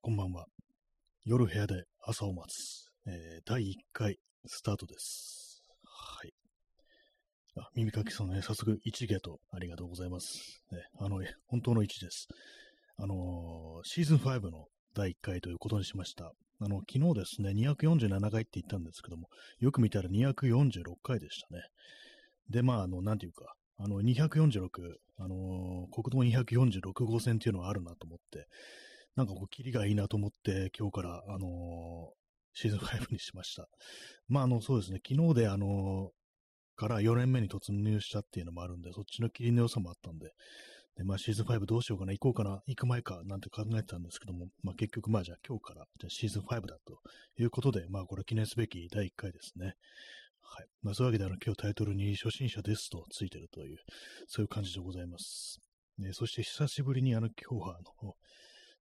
こんばんは。夜部屋で朝を待つ、えー、第1回スタートです。はい。あ、耳かきさんね、早速1ゲートありがとうございます。ね、あの、本当の1です。あのー、シーズン5の第1回ということにしました。あの、昨日ですね、247回って言ったんですけども、よく見たら246回でしたね。で、まあ、あの、なんていうか、あの、246、あのー、国道246号線っていうのはあるなと思って、なんかこう、キリがいいなと思って、今日から、あのー、シーズン5にしました。まあ、あの、そうですね、昨日で、あのー、から4年目に突入したっていうのもあるんで、そっちの霧の良さもあったんで、で、まあ、シーズン5どうしようかな、行こうかな、行く前か、なんて考えてたんですけども、まあ、結局、まあ、じゃあ今日から、じゃシーズン5だということで、まあ、これ記念すべき第1回ですね。はい。まあ、そういうわけで、あの、今日タイトルに初心者ですとついてるという、そういう感じでございます。ね、そして久しぶりに、あの、今日は、あの、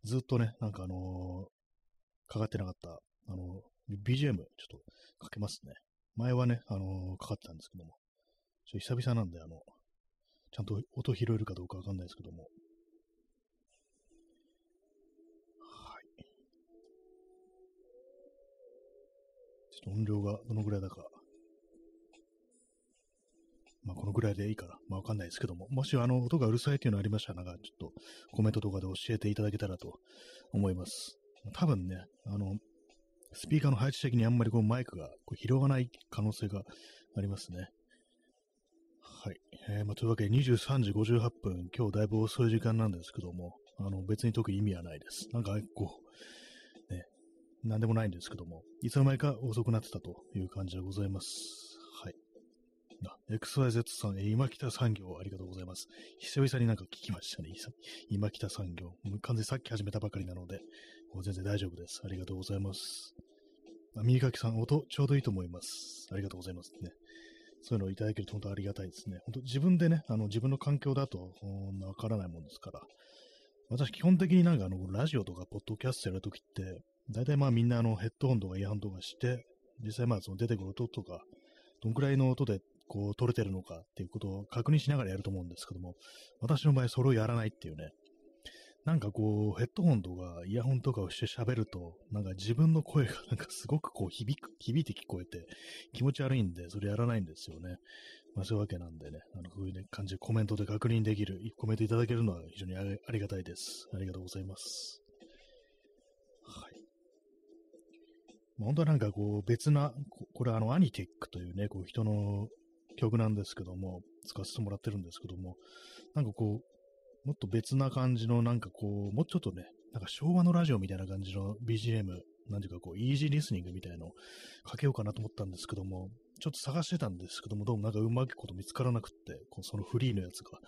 ずっとね、なんかあのー、かかってなかった、あのー、BGM、ちょっとかけますね。前はね、あのー、かかってたんですけども、ちょ久々なんで、あの、ちゃんと音拾えるかどうかわかんないですけども。はい。ちょっと音量がどのぐらいだかまあ、このぐらいでいいから、まあ、わかんないですけども、もしあの、音がうるさいっていうのありましたら、なんか、ちょっとコメントとかで教えていただけたらと思います。多分ね、あの、スピーカーの配置的にあんまりこうマイクがこう拾わない可能性がありますね。はい。えー、まあ、というわけで23時58分、今日だいぶ遅い時間なんですけども、あの、別に特に意味はないです。なんか、こう、ね、なんでもないんですけども、いつの間にか遅くなってたという感じでございます。XYZ さん、今北産業ありがとうございます。久々になんか聞きましたね。今北産業。完全にさっき始めたばかりなので、もう全然大丈夫です。ありがとうございます。あ右かきさん、音ちょうどいいと思います。ありがとうございますね。そういうのをいただけると本当ありがたいですね。本当自分でね、あの自分の環境だとわからないもんですから。私基本的になんかあのラジオとかポッドキャストやるときって、大体まあみんなあのヘッドホンとかイヤホンとかして、実際まあその出てくる音とか、どんくらいの音でこう、取れてるのかっていうことを確認しながらやると思うんですけども、私の場合それをやらないっていうね、なんかこう、ヘッドホンとかイヤホンとかをして喋ると、なんか自分の声がなんかすごくこう響く、響いて聞こえて気持ち悪いんで、それやらないんですよね。まあそういうわけなんでね、あの、こういうね、感じでコメントで確認できる、コメントいただけるのは非常にありがたいです。ありがとうございます。はい。本当はなんかこう別な、これあのアニテックというね、こう人の曲なんですけども、使わせてもらってるんですけども、なんかこう、もっと別な感じの、なんかこう、もうちょっとね、なんか昭和のラジオみたいな感じの BGM、なんていうかこう、イージーリスニングみたいのをかけようかなと思ったんですけども、ちょっと探してたんですけども、どうもなんかうまくこと見つからなくって、こうそのフリーのやつが。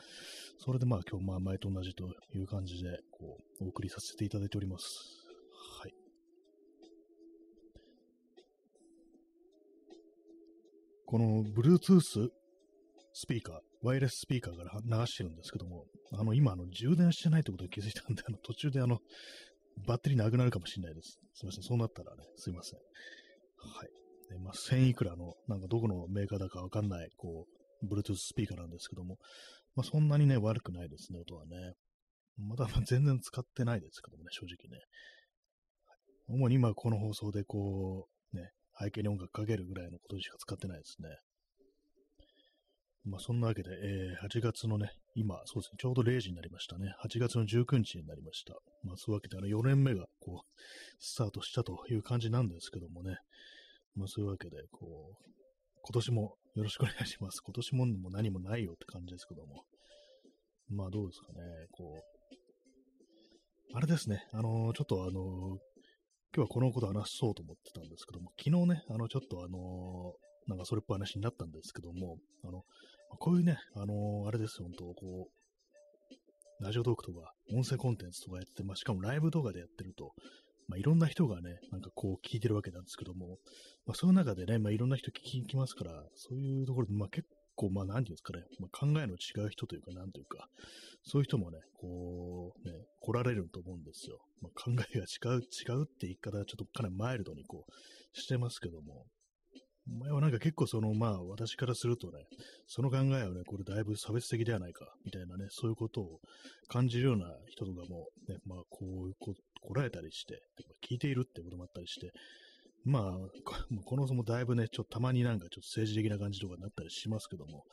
それでまあ今日まあ前と同じという感じで、こう、お送りさせていただいております。この Bluetooth スピーカー、ワイヤレススピーカーから流してるんですけども、あの、今、あの、充電してないってことに気づいたんで、あの、途中であの、バッテリーなくなるかもしれないです。すいません。そうなったらね、すいません。はい。でまあ、1000いくらの、なんかどこのメーカーだかわかんない、こう、Bluetooth スピーカーなんですけども、まあ、そんなにね、悪くないですね、音はね。まだ全然使ってないですけどもね、正直ね。主に今この放送でこう、背景に音楽かけるぐらいのことしか使ってないですね。まあそんなわけで、えー、8月のね、今、そうですね、ちょうど0時になりましたね。8月の19日になりました。まあそういうわけで、あの4年目がこう、スタートしたという感じなんですけどもね。まあそういうわけで、こう、今年もよろしくお願いします。今年も何もないよって感じですけども。まあどうですかね、こう、あれですね、あのー、ちょっとあの今日はこのこと話そうと思ってたんですけども、昨日ね、あの、ちょっとあのー、なんかそれっぽい話になったんですけども、あの、こういうね、あのー、あれですよ、本当こう、ラジオトークとか、音声コンテンツとかやって、まあ、しかもライブ動画でやってると、まあ、いろんな人がね、なんかこう聞いてるわけなんですけども、まあ、その中でね、まあ、いろんな人聞きますから、そういうところで、まあ、結構、まあ、なんていうんですかね、まあ、考えの違う人というか、なんというか、そういう人もね、こう、ね、来られると思うんですよ。まあ、考えが違う、違うって言い方はちょっとかなりマイルドにこう、してますけども、前はなんか結構その、まあ私からするとね、その考えはね、これだいぶ差別的ではないか、みたいなね、そういうことを感じるような人とかも、ね、まあこういうこ来られたりして、聞いているってこともあったりして、まあ、こ のそもだいぶね、ちょっとたまになんかちょっと政治的な感じとかになったりしますけども、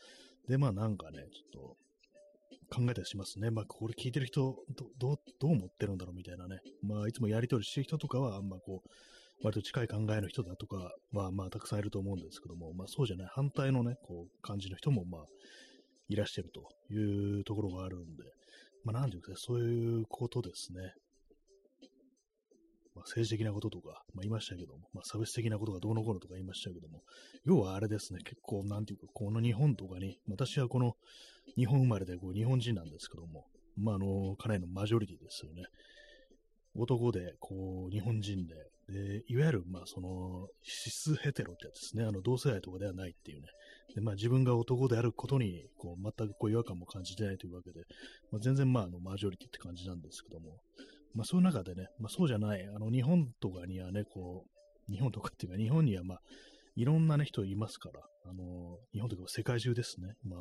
で、まあなんかね、ちょっと考えたりしますね。まあこれ聞いてる人、どどう、思ってるんだろうみたいなね。まあいつもやりとりしてる人とかは、あんまこう、割と近い考えの人だとかは、まあたくさんいると思うんですけども、まあそうじゃない、反対のね、こう、感じの人も、まあ、いらしゃるというところがあるんで、まあなんていうか、そういうことですね。まあ、政治的なこととか、まあ、言いましたけども、まあ、差別的なことがどうのこうのとか言いましたけども、要はあれですね、結構、なんていうか、この日本とかに、私はこの日本生まれでこう日本人なんですけども、まあ、あの、かなりのマジョリティですよね。男で、こう、日本人で、で、いわゆる、まあ、その、シスヘテロってやつですね。あの、同性愛とかではないっていうね。で、まあ、自分が男であることに、こう、全くこう、違和感も感じてないというわけで、まあ、全然、まあ、あの、マジョリティって感じなんですけども、まあそういう中でね、まあそうじゃない、あの日本とかにはね、こう、日本とかっていうか日本にはまあいろんなね人いますから、あの、日本とか世界中ですね、まあ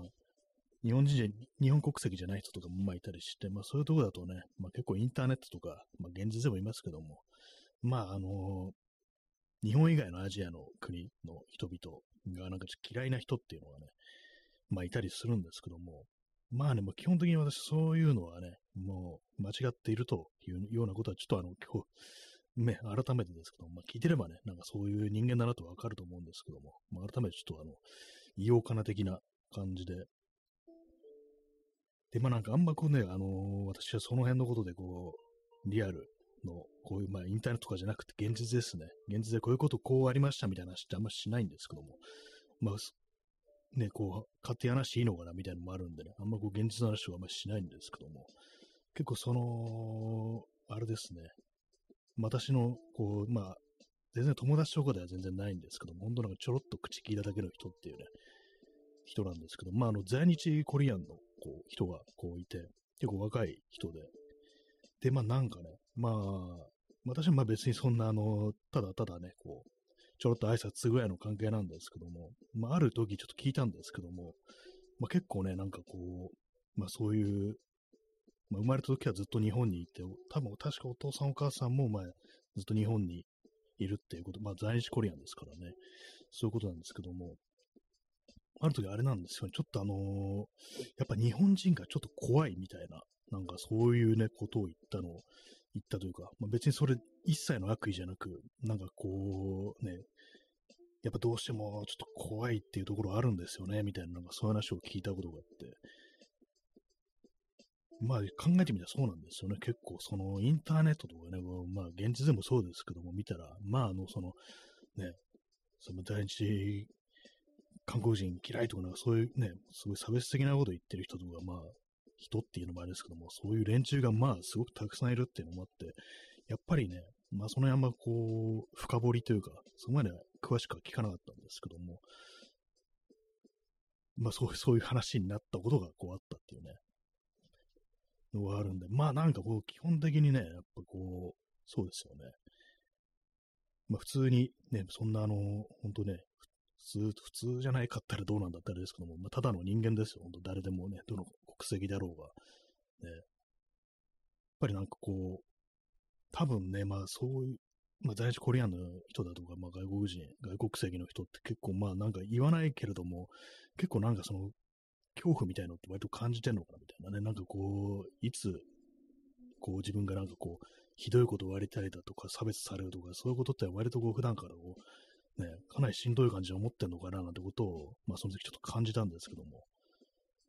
日本人じ日本国籍じゃない人とかもまあいたりして、まあそういうとこだとね、まあ結構インターネットとか、まあ現実でもいますけども、まああの、日本以外のアジアの国の人々がなんか嫌いな人っていうのがね、まあいたりするんですけども、まあね、もう基本的に私そういうのはね、もう間違っているというようなことはちょっとあの、今日、ね、改めてですけども、まあ、聞いてればね、なんかそういう人間だなとわかると思うんですけども、まあ、改めてちょっとあの、異様かな的な感じで、で、まあなんかあんまこうね、あのー、私はその辺のことでこう、リアルの、こういう、まあインターネットとかじゃなくて現実ですね。現実でこういうことこうありましたみたいな話ってあんましないんですけども、まあね、こう、勝手に話していいのかなみたいなのもあるんでね、あんまこう、現実の話はあんまりしないんですけども、結構その、あれですね、私の、こう、まあ、全然友達とかでは全然ないんですけども、本当なんかちょろっと口聞いただけの人っていうね、人なんですけど、まあ、あの、在日コリアンの、こう、人が、こういて、結構若い人で、で、まあ、なんかね、まあ、私はまあ別にそんな、あの、ただただね、こう、ちょろっと挨拶ぐらいの関係なんですけども、まあ、ある時ちょっと聞いたんですけども、まあ、結構ね、なんかこう、まあ、そういう、まあ、生まれた時はずっと日本にいて、多分確かお父さんお母さんも、まあ、ずっと日本にいるっていうこと、まあ、在日コリアンですからね、そういうことなんですけども、ある時あれなんですよね、ちょっとあのー、やっぱ日本人がちょっと怖いみたいな、なんかそういうね、ことを言ったのを、言ったというか、まあ、別にそれ一切の悪意じゃなく、なんかこう、ね、やっぱどうしてもちょっと怖いっていうところあるんですよね、みたいな、なんかそういう話を聞いたことがあって、まあ考えてみたらそうなんですよね。結構そのインターネットとかね、まあ現実でもそうですけども見たら、まああのそのね、その第一韓国人嫌いとかなんかそういうね、すごい差別的なこと言ってる人とか、まあ人っていうのもあれですけども、そういう連中がまあすごくたくさんいるっていうのもあって、やっぱりね、まあそのあんまこう、深掘りというか、そこまで詳しくは聞かなかったんですけども、まあそういう、そういう話になったことがこうあったっていうね、のがあるんで、まあなんかこう、基本的にね、やっぱこう、そうですよね。まあ普通にね、そんなあの、本当ね、普通、普通じゃないかったらどうなんだったらですけども、まあただの人間ですよ、本当誰でもね、どの国籍だろうが。ね、やっぱりなんかこう、多分ね、まあそういう、まあ在日コリアンの人だとか、まあ外国人、外国籍の人って結構まあなんか言わないけれども、結構なんかその恐怖みたいのって割と感じてんのかなみたいなね、なんかこう、いつ、こう自分がなんかこう、ひどいことを言われたりだとか、差別されるとか、そういうことって割とこう普段からこう、ね、かなりしんどい感じで思ってんのかななんてことを、まあその時ちょっと感じたんですけども、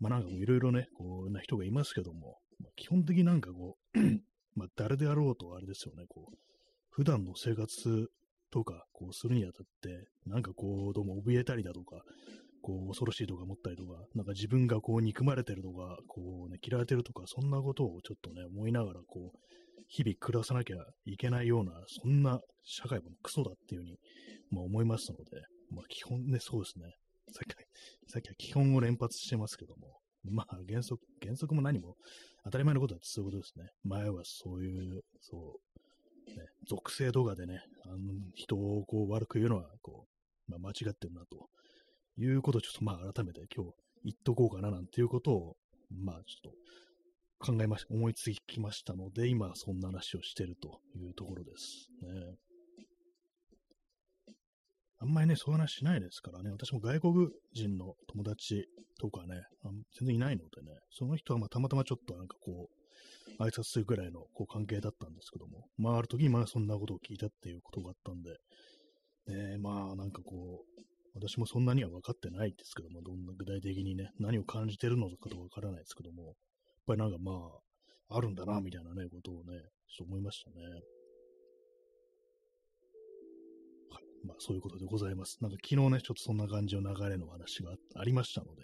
まあなんかいろいろね、こうな人がいますけども、まあ、基本的になんかこう まあ誰であろうとあれですよね、こう、普段の生活とか、こうするにあたって、なんかこう、どうも怯えたりだとか、こう、恐ろしいとか思ったりとか、なんか自分がこう、憎まれてるとか、こうね、嫌われてるとか、そんなことをちょっとね、思いながら、こう、日々暮らさなきゃいけないような、そんな社会もクソだっていうふうに、まあ思いますので、まあ基本ね、そうですね。さっき、さっきは基本を連発してますけども、まあ原則、原則も何も当たり前のことだってそういうことですね。前はそういう、そう、ね、属性とかでね、あの人をこう悪く言うのは、こう、まあ、間違ってるなということをちょっとまあ改めて今日言っとこうかななんていうことを、まあちょっと考えました思いつきましたので、今そんな話をしてるというところですね。あんまりね、そういう話しないですからね、私も外国人の友達とかね、全然いないのでね、その人はまあたまたまちょっとなんかこう、挨拶するぐらいのこう関係だったんですけども、まあある時にまあそんなことを聞いたっていうことがあったんで、ね、まあなんかこう、私もそんなには分かってないですけども、どんな具体的にね、何を感じてるのかとか分からないですけども、やっぱりなんかまあ、あるんだな、みたいなね、ことをね、ちょっと思いましたね。まあそういうことでございます。なんか昨日ね、ちょっとそんな感じの流れの話がありましたので、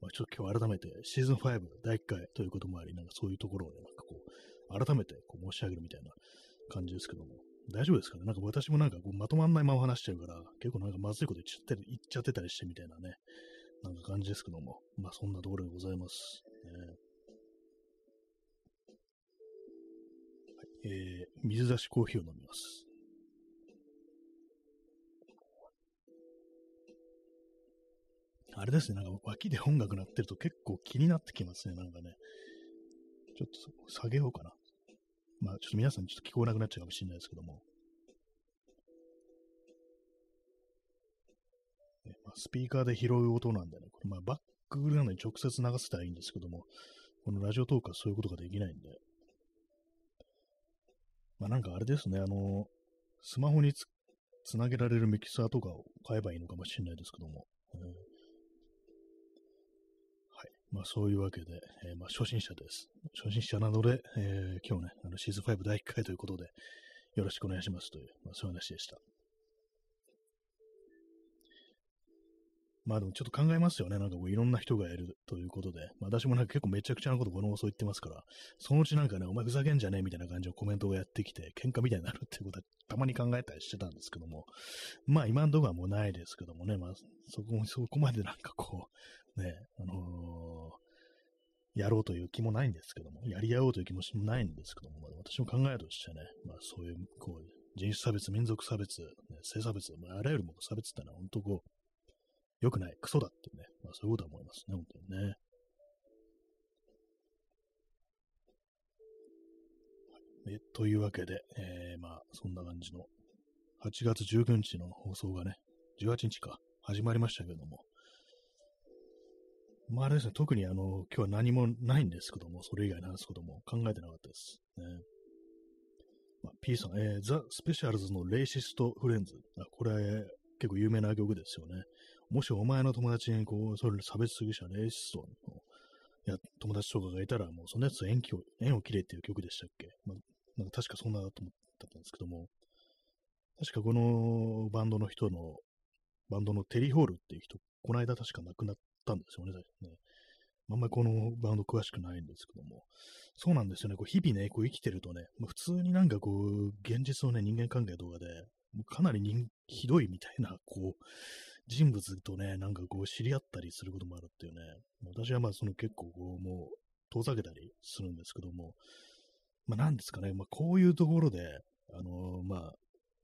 まあちょっと今日改めてシーズン5第1回ということもあり、なんかそういうところをね、なんかこう、改めてこう申し上げるみたいな感じですけども、大丈夫ですかね？なんか私もなんかこうまとまんないまま話してるから、結構なんかまずいこと言っちゃってっゃってたりしてみたいなね、なんか感じですけども、まあそんなところでございます。ね、えー、水出しコーヒーを飲みます。あれですね、なんか脇で音楽鳴ってると結構気になってきますね、なんかね。ちょっと下げようかな。まあ、ちょっと皆さんちょっと聞こえなくなっちゃうかもしれないですけども。ねまあ、スピーカーで拾う音なんでね、これまあバックグラウンドに直接流せたらいいんですけども、このラジオトークはそういうことができないんで。まあなんかあれですね、あの、スマホにつつなげられるミキサーとかを買えばいいのかもしれないですけども。えーまあそういうわけで、えー、まあ初心者です。初心者なので、えー、今日ね、あのシーズン5第1回ということで、よろしくお願いしますという、まあそういう話でした。まあでもちょっと考えますよね。なんかこういろんな人がいるということで、まあ、私もなんか結構めちゃくちゃなことこの放送言ってますから、そのうちなんかね、お前ふざけんじゃねえみたいな感じのコメントをやってきて、喧嘩みたいになるっていうことはたまに考えたりしてたんですけども、まあ今んとこはもうないですけどもね、まあそこそこまでなんかこう、ね、あのー、やろうという気もないんですけども、やり合おうという気もないんですけども、まあ、私の考えとしてね、まあそういう、こう、人種差別、民族差別、ね、性差別、まあ、あらゆるもの差別ってのは本当こう、良くない、クソだっていうね、まあそういうことは思いますね、本当にね。えというわけで、えー、まあそんな感じの8月19日の放送がね、18日か、始まりましたけども、まああれですね、特にあの、今日は何もないんですけども、それ以外の話すことも考えてなかったです。ね。まあ、P さん、えー、ザ・スペシャルズのレイシスト・フレンズ。あこれ、結構有名な曲ですよね。もしお前の友達にこう、それ差別主義者、レイシストのや友達とかがいたら、もうそのやつ縁を縁を切れっていう曲でしたっけ、まあ、なんか確かそんなだと思ったんですけども、確かこのバンドの人の、バンドのテリー・ホールっていう人、この間確か亡くなったんですよね、ね。あんまりこのバンド詳しくないんですけども、そうなんですよね、こう日々ね、こう生きてるとね、まあ、普通になんかこう、現実のね、人間関係とかで、もうかなりひどいみたいな、こう、人物とね、なんかこう知り合ったりすることもあるっていうね、私はまあその結構こうもう遠ざけたりするんですけども、まあなんですかね、まあこういうところで、あのー、まあ、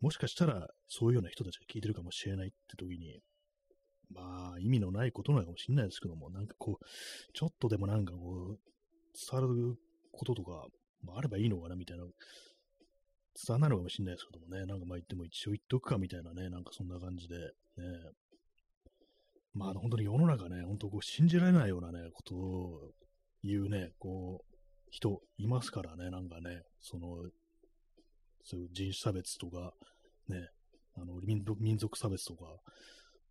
もしかしたらそういうような人たちが聞いてるかもしれないって時に、まあ意味のないことなのかもしれないですけども、なんかこう、ちょっとでもなんかこう、伝わることとか、まあ、あればいいのかなみたいな伝わらないのかもしれないですけどもね、なんかまあ言っても一応言っとくかみたいなね、なんかそんな感じで、ね、まあ、本当に世の中ね、本当こう信じられないようなね、ことを言うね、こう、人いますからね、なんかね、その、そういう人種差別とか、ね、あの民族民族差別とか、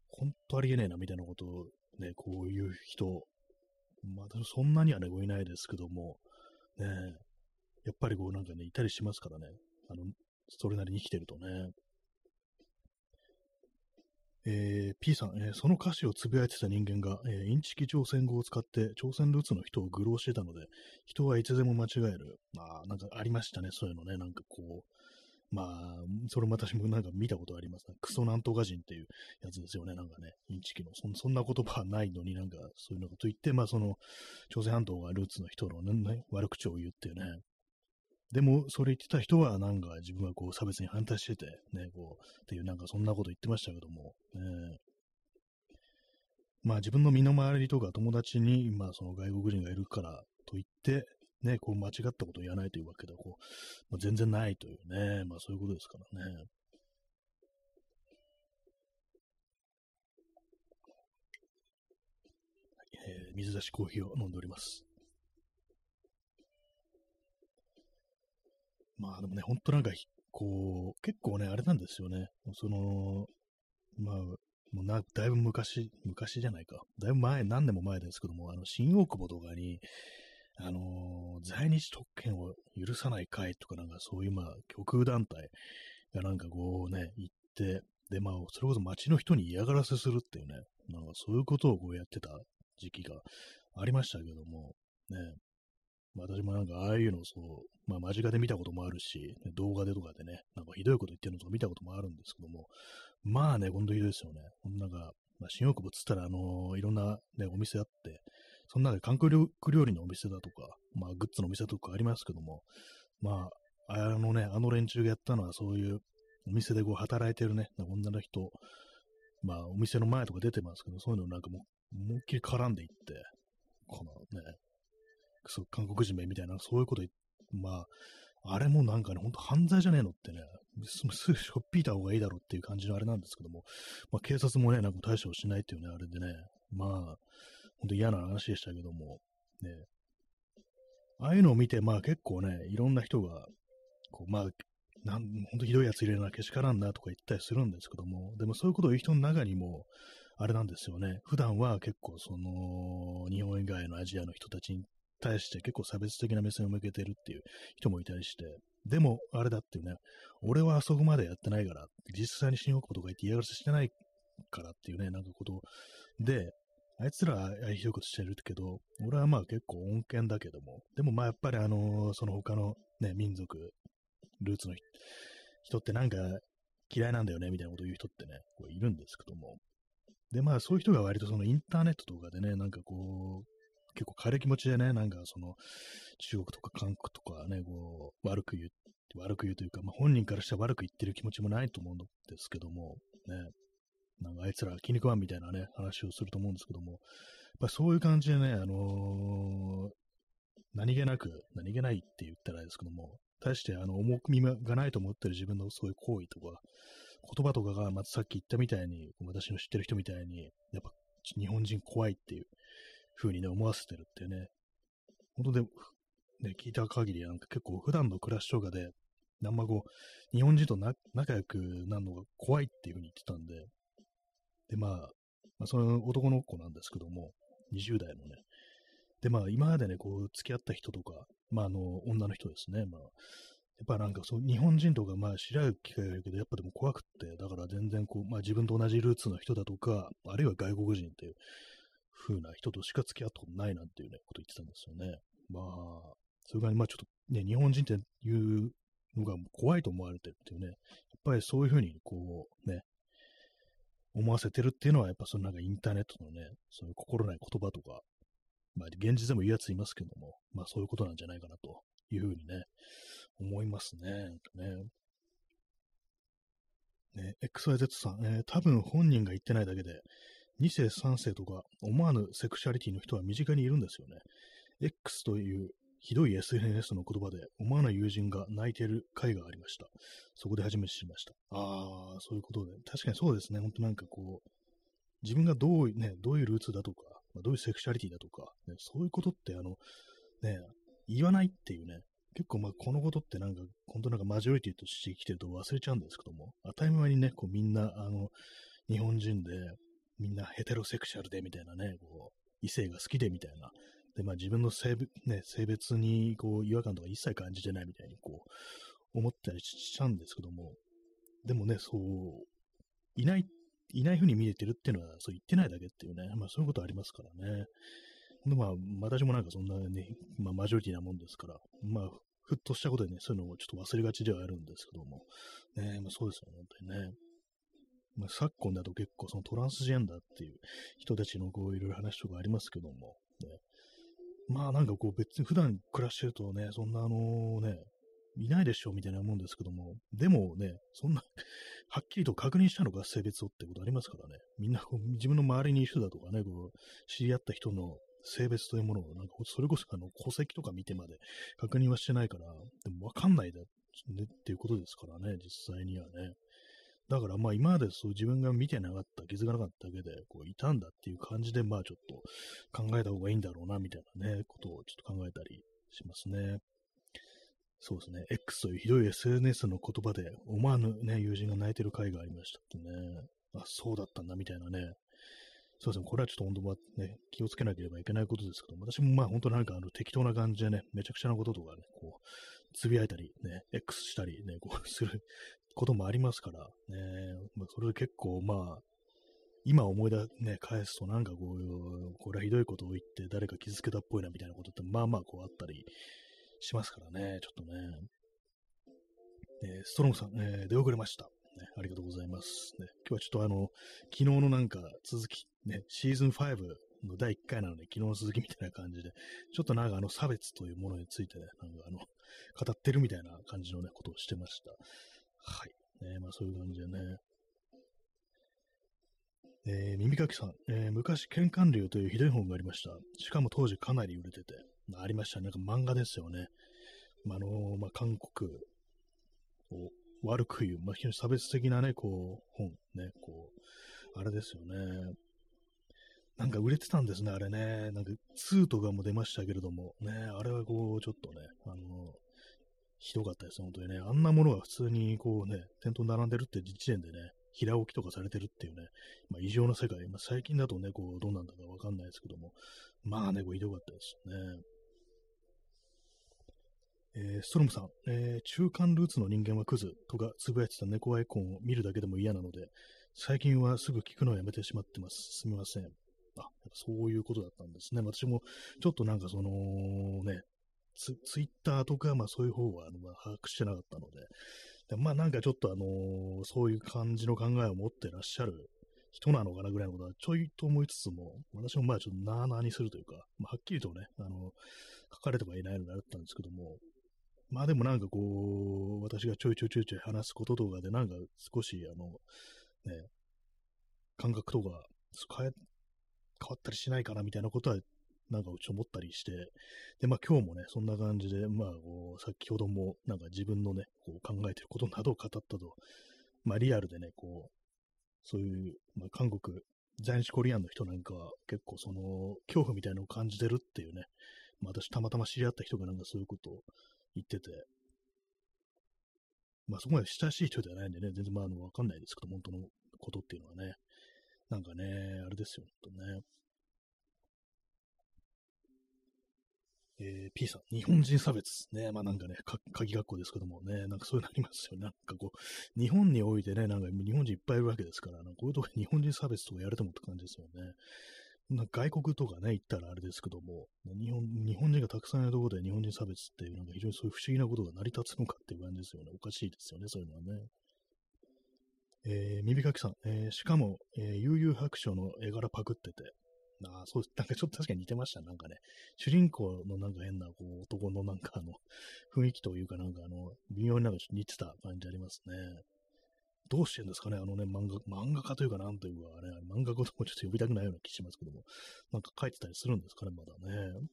本当ありえねえな、みたいなことをね、こういう人、まあ、そんなにはね、いないですけども、ね、やっぱりこうなんかね、いたりしますからね、あの、それなりに生きてるとね。えー、P さん、えー、その歌詞をつぶやいてた人間が、えー、インチキ朝鮮語を使って朝鮮ルーツの人を愚弄してたので、人はいつでも間違える。まあ、なんかありましたね、そういうのね。なんかこう、まあ、それも私もなんか見たことあります、クソなんとか人っていうやつですよね。なんかね、インチキの。そそんな言葉はないのになんかそういうのと言って、まあその、朝鮮半島がルーツの人のね、悪口を言ってね、でも、それ言ってた人は、なんか自分はこう差別に反対してて、ね、こう、っていうなんかそんなこと言ってましたけども、ね、まあ自分の身の回りとか友達に、まあその外国人がいるからといって、ね、こう間違ったことを言わないというわけではこう、まあ、全然ないというね、まあそういうことですからね。えー、水出しコーヒーを飲んでおります。まあでもね、ほんとなんか、こう、結構ね、あれなんですよね。その、まあ、もうな、だいぶ昔、昔じゃないか。だいぶ前、何年も前ですけども、あの、新大久保とかに、あのー、在日特権を許さない会とかなんかそういうまあ、極右団体がなんかこうね、行って、で、まあ、それこそ街の人に嫌がらせするっていうね、なんかそういうことをこうやってた時期がありましたけども、ね、私もなんかああいうのをそう、まあ間近で見たこともあるし、動画でとかでね、なんかひどいこと言ってるのとか見たこともあるんですけども、まあね、ほんとひどいですよね。こんなんか、まあ、新大久保っつったら、あのー、いろんなね、お店あって、その中で韓国料理のお店だとか、まあグッズのお店とかありますけども、まあ、あのね、あの連中がやったのはそういうお店でこう働いてるね、女の人、まあお店の前とか出てますけど、そういうのなんかもう思いっきり絡んでいって、このね、そう韓国人名みたいな、そういうこと、まあ、あれもなんかね、ほんと犯罪じゃねえのってね、すぐしょっぴいた方がいいだろうっていう感じのあれなんですけども、まあ警察もね、なんか対処をしないっていうね、あれでね、まあ、ほんと嫌な話でしたけども、ね、ああいうのを見て、まあ結構ね、いろんな人が、こう、まあ、なん、ほんとひどいやつ入れるな、けしからんなとか言ったりするんですけども、でもそういうことを言う人の中にも、あれなんですよね。普段は結構その、日本以外のアジアの人たちに対して結構差別的な目線を向けてるっていう人もいたりして、でも、あれだっていうね、俺はあそこまでやってないから、実際に新大久保とか言って嫌がらせしてないからっていうね、なんかことで、あいつらああいうひどいことしてるけど、俺はまあ結構恩恵だけども、でもまあやっぱりあのー、その他のね、民族、ルーツの人ってなんか嫌いなんだよね、みたいなこと言う人ってね、こういるんですけども。で、まあそういう人が割とそのインターネットとかでね、なんかこう、結構軽い気持ちでね、なんかその、中国とか韓国とかね、こう、悪く言う、悪く言うというか、まあ、本人からしては悪く言ってる気持ちもないと思うんですけども、ね、なんかあいつら気に食わんみたいなね、話をすると思うんですけども、やっぱそういう感じでね、あのー、何気なく、何気ないって言ったらですけども、対してあの重みがないと思ってる自分のそういう行為とか、言葉とかが、まずさっき言ったみたいに、私の知ってる人みたいに、やっぱ日本人怖いっていう風にね、思わせてるっていうね、本当で、ね、聞いた限り、なんか結構普段の暮らしとかで、あんまこう、日本人と仲良くなるのが怖いっていう風に言ってたんで、で、まあ、まあ、その男の子なんですけども、20代のね、で、まあ、今までね、こう、付き合った人とか、まあ、あの、女の人ですね、まあ、やっぱなんかそう、日本人とか、まあ知り合う機会があるけど、やっぱでも怖くって、だから全然こう、まあ自分と同じルーツの人だとか、あるいは外国人っていう風な人としか付き合ったことないなんていうね、こと言ってたんですよね。まあ、それからまあちょっとね、日本人っていうのが怖いと思われてるっていうね、やっぱりそういう風にこうね、思わせてるっていうのは、やっぱそのなんかインターネットのね、そういう心ない言葉とか、まあ現実でも言うやついますけども、まあそういうことなんじゃないかなというふうにね、思いますね。ねね、XYZ さん、えー、多分本人が言ってないだけで、2世3世とか思わぬセクシャリティの人は身近にいるんですよね。X というひどい SNS の言葉で思わない友人が泣いている回がありました。そこで初めて知りました。ああ、そういうことで。確かにそうですね。ほんとなんかこう、自分がどう,、ね、どういうルーツだとか、ま、どういうセクシャリティだとか、ね、そういうことってあの、ね、言わないっていうね、結構まあこのことってなんか、本当なんかマジョリティとして生きてると忘れちゃうんですけども、当たり前にね、こうみんな、あの、日本人で、みんなヘテロセクシャルでみたいなね、こう、異性が好きでみたいな。で、まあ自分の性,、ね、性別にこう違和感とか一切感じてないみたいにこう、思ったりしちゃうんですけども、でもね、そう、いない、いない風に見えてるっていうのは、そう言ってないだけっていうね、まあそういうことありますからね。で、まあ、私もなんかそんなね、まあマジョリティなもんですから、まあ、ふっとしたことでね、そういうのをちょっと忘れがちではあるんですけども、ね、まあそうですよね、本当にね。まあ、昨今だと結構そのトランスジェンダーっていう人たちのこういろいろ話とかありますけども、ね、まあなんかこう別に普段暮らしてるとね、そんなあのね、いないでしょみたいな思うんですけども、でもね、そんなはっきりと確認したのが性別をってことありますからね。みんなこう自分の周りにいる人だとかね、こう知り合った人の性別というものを、なんか、それこそあの戸籍とか見てまで確認はしてないから、でもわかんないで、ね、っていうことですからね、実際にはね。だからまあ今までそう自分が見てなかった、気づかなかっただけで、こういたんだっていう感じで、まあちょっと考えた方がいいんだろうな、みたいなね、ことをちょっと考えたりしますね。そうですね。X というひどい SNS の言葉で思わぬね、友人が泣いてる回がありましたってね。あ、そうだったんだ、みたいなね。そうですね。これはちょっと本当はね、気をつけなければいけないことですけど、私もまあ本当なんかあの適当な感じでね、めちゃくちゃなこととかね、こう、つぶやいたり、ね、X したりね、こうすることもありますから、ね、ま、それで結構まあ、今思い出、ね、返すとなんかこう、これはひどいことを言って誰か傷つけたっぽいなみたいなことってまあまあこうあったりしますからね、ちょっとね。えー、ストロングさん、えー、出遅れました。ね、ありがとうございます。ね、今日はちょっとあの、昨日のなんか続き、ね、シーズン5の第1回なので、昨日の続きみたいな感じで、ちょっとなんかあの差別というものについてね、なんかあの、語ってるみたいな感じのね、ことをしてました。はい。ね、まあそういう感じでね。えー、耳かきさん、えー、昔、喧嘩流というひどい本がありました。しかも当時かなり売れてて、まあ、ありましたね。なんか漫画ですよね。まあ、あのー、まあ、韓国を悪く言う、まあ、非常に差別的なね、こう、本、ね、こう、あれですよね。なんか売れてたんですね、あれね。なんか2とかも出ましたけれども、ね、あれはこう、ちょっとね、あの、ひどかったです本当にね。あんなものが普通にこうね、店頭に並んでるって時点でね、平置きとかされてるっていうね、まあ、異常な世界。まあ、最近だとね、こう、どうなんだかわかんないですけども、まあね、こう、ひどかったですね。えー、ストロムさん、えー、中間ルーツの人間はクズとかつぶやいてた猫アイコンを見るだけでも嫌なので、最近はすぐ聞くのをやめてしまってます。すみません。あ、そういうことだったんですね。私もちょっとなんかそのね、ツツイッターとか、まあそういう方はあの、まあ、把握してなかったので、でまあなんかちょっとあのー、そういう感じの考えを持ってらっしゃる人なのかなぐらいのことはちょいと思いつつも、私もまあちょっとなーなーにするというか、まあ、はっきりとね、あの、書かれてはいないのであったんですけども、まあでもなんかこう、私がちょいちょいちょいちょい話すこととかで、なんか少し、あの、ね、感覚とか変え、変わったりしないかなみたいなことは、なんかうち思ったりして、で、まあ今日もね、そんな感じで、まあこう、先ほどもなんか自分のね、こう考えてることなどを語ったと、まあリアルでね、こう、そういう、まあ韓国、在日コリアンの人なんかは結構その恐怖みたいなのを感じてるっていうね、まあ私たまたま知り合った人がなんかそういうことを言ってて、まあそこまで親しい人ではないんでね、全然まああのわかんないですけど、本当のことっていうのはね、なんかね、あれですよ、本当ね。えー、P さん、日本人差別。ね、まあなんかね、か鍵学校ですけどもね、なんかそういうのありますよね。なんかこう、日本においてね、なんか日本人いっぱいいるわけですから、なんかこういうとこ日本人差別とかやれてもって感じですよね。な外国とかね、行ったらあれですけども、日本日本人がたくさんいるところで日本人差別っていう、なんか非常にそういう不思議なことが成り立つのかっていう感じですよね。おかしいですよね、そういうのはね。えー、耳かきさん、えー、しかも、えー、悠々白書の絵柄パクってて、あそう、なんかちょっと確かに似てました。なんかね、主人公のなんか変な、こう、男のなんかあの、雰囲気というかなんかあの、微妙になんか似てた感じありますね。どうしてんですかね、あのね、漫画、漫画家というかなんというかね、漫画家ともちょっと呼びたくないような気しますけども、なんか書いてたりするんですかね、まだね。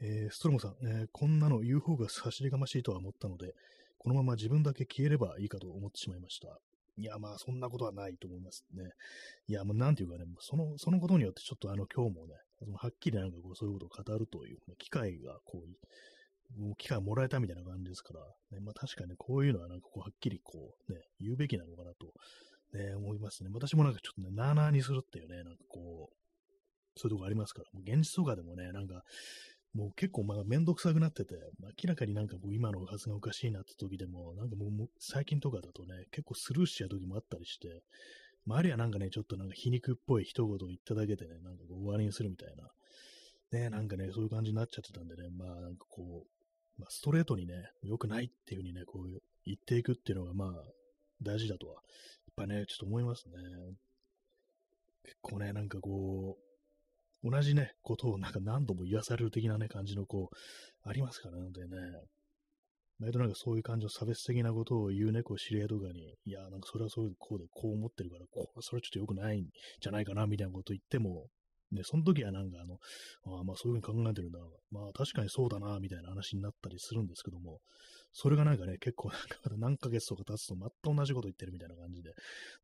えー、ストロムさん、えー、こんなの言う方が差しりがましいとは思ったので、このまま自分だけ消えればいいかと思ってしまいました。いや、まあ、そんなことはないと思いますね。いや、もうなんていうかね、その、そのことによってちょっとあの、今日もね、そのはっきりなんかこう、そういうことを語るという、ね、機会がこう、機会をもらえたみたいな感じですから、ね、まあ確かにねこういうのはなんかこうはっきりこうね、言うべきなのかなと、ね、思いますね。私もなんかちょっとね、なーなーにするっていうね、なんかこう、そういうとこありますから、もう現実とかでもね、なんか、もう結構まあめんどくさくなってて、明らかになんかこう今のはずがおかしいなって時でも、なんかもう最近とかだとね、結構スルーしちゃう時もあったりして、まあ、あるいはなんかね、ちょっとなんか皮肉っぽい一言言っただけでね、なんかこう終わりにするみたいな、ね、なんかね、そういう感じになっちゃってたんでね、まあなんかこう、まあ、ストレートにね、良くないっていう風にね、こう言っていくっていうのが、まあ、大事だとは、やっぱね、ちょっと思いますね。結構ね、なんかこう、同じね、ことをなんか何度も言わされる的なね、感じのこう、ありますからね、でね、割となんかそういう感じの差別的なことを言うね、こう知り合いとかに、いや、なんかそれはそういう、こうで、こう思ってるから、こうそれはちょっと良くないんじゃないかな、みたいなこと言っても、ね、その時はなんかあの、あまあそういうふうに考えてるんだ。まあ確かにそうだな、みたいな話になったりするんですけども、それがなんかね、結構なんか何ヶ月とか経つと全く同じこと言ってるみたいな感じで、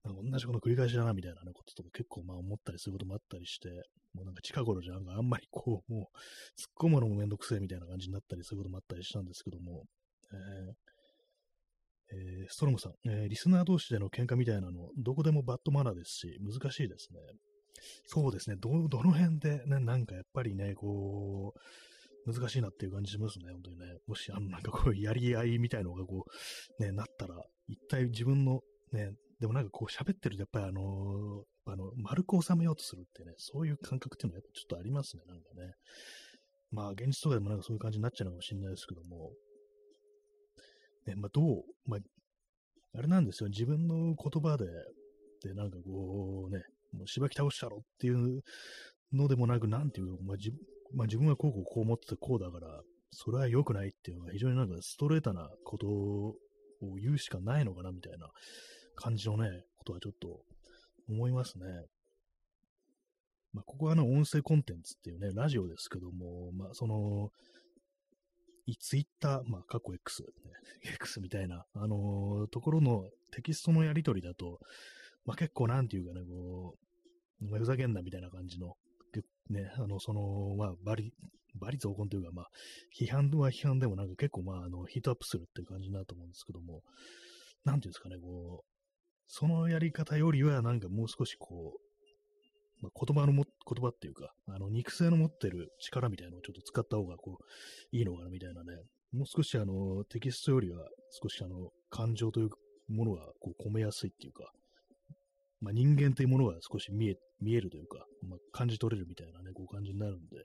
なんか同じこと繰り返しだな、みたいな、こととか結構まあ思ったりすることもあったりして、もうなんか近頃じゃなんかあんまりこう、もう突っ込むのもめんどくせえみたいな感じになったりすることもあったりしたんですけども、えーえー、ストロムさん、えー、リスナー同士での喧嘩みたいなの、どこでもバッドマナーですし、難しいですね。そうですね、ど、どの辺でね、なんかやっぱりね、こう、難しいなっていう感じしますね、本当にね。もし、あの、なんかこう、やり合いみたいのがこう、ね、なったら、一体自分の、ね、でもなんかこう喋ってると、やっぱりあのあの、丸く収めようとするってね、そういう感覚っていうのはやっぱちょっとありますね、なんかね。まあ、現実とかでもなんかそういう感じになっちゃうのかもしれないですけども、ね、まあ、どう、まあ、あれなんですよ、自分の言葉で、で、なんかこうね、もうしばき倒したろっていうのでもなく、なんていうまあ自まあ、自分はこうこうこう思っててこうだから、それは良くないっていうのが非常になんかストレートなことを言うしかないのかなみたいな感じのね、ことはちょっと思いますね。まあ、ここはあの音声コンテンツっていうね、ラジオですけども、まあ、その、ツイッター、まあ、過去 X、ね、X みたいな、あのー、ところのテキストのやり取りだと、まあ、結構なんていうかね、こう、ふざけんなみたいな感じの、ね、あの、その、まあ、バリ、バリ増言というか、まあ、批判は批判でもなんか結構、まあ、あの、ヒートアップするっていう感じになると思うんですけども、なんていうんですかね、こう、そのやり方よりは、なんかもう少しこう、まあ、言葉のも、言葉っていうか、あの、肉声の持ってる力みたいなのをちょっと使った方が、こう、いいのかなみたいなね、もう少しあの、テキストよりは、少しあの、感情というものが、こう、込めやすいっていうか、まあ、人間というものが少し見え、見えるというか、まあ、感じ取れるみたいなね、こう感じになるんで、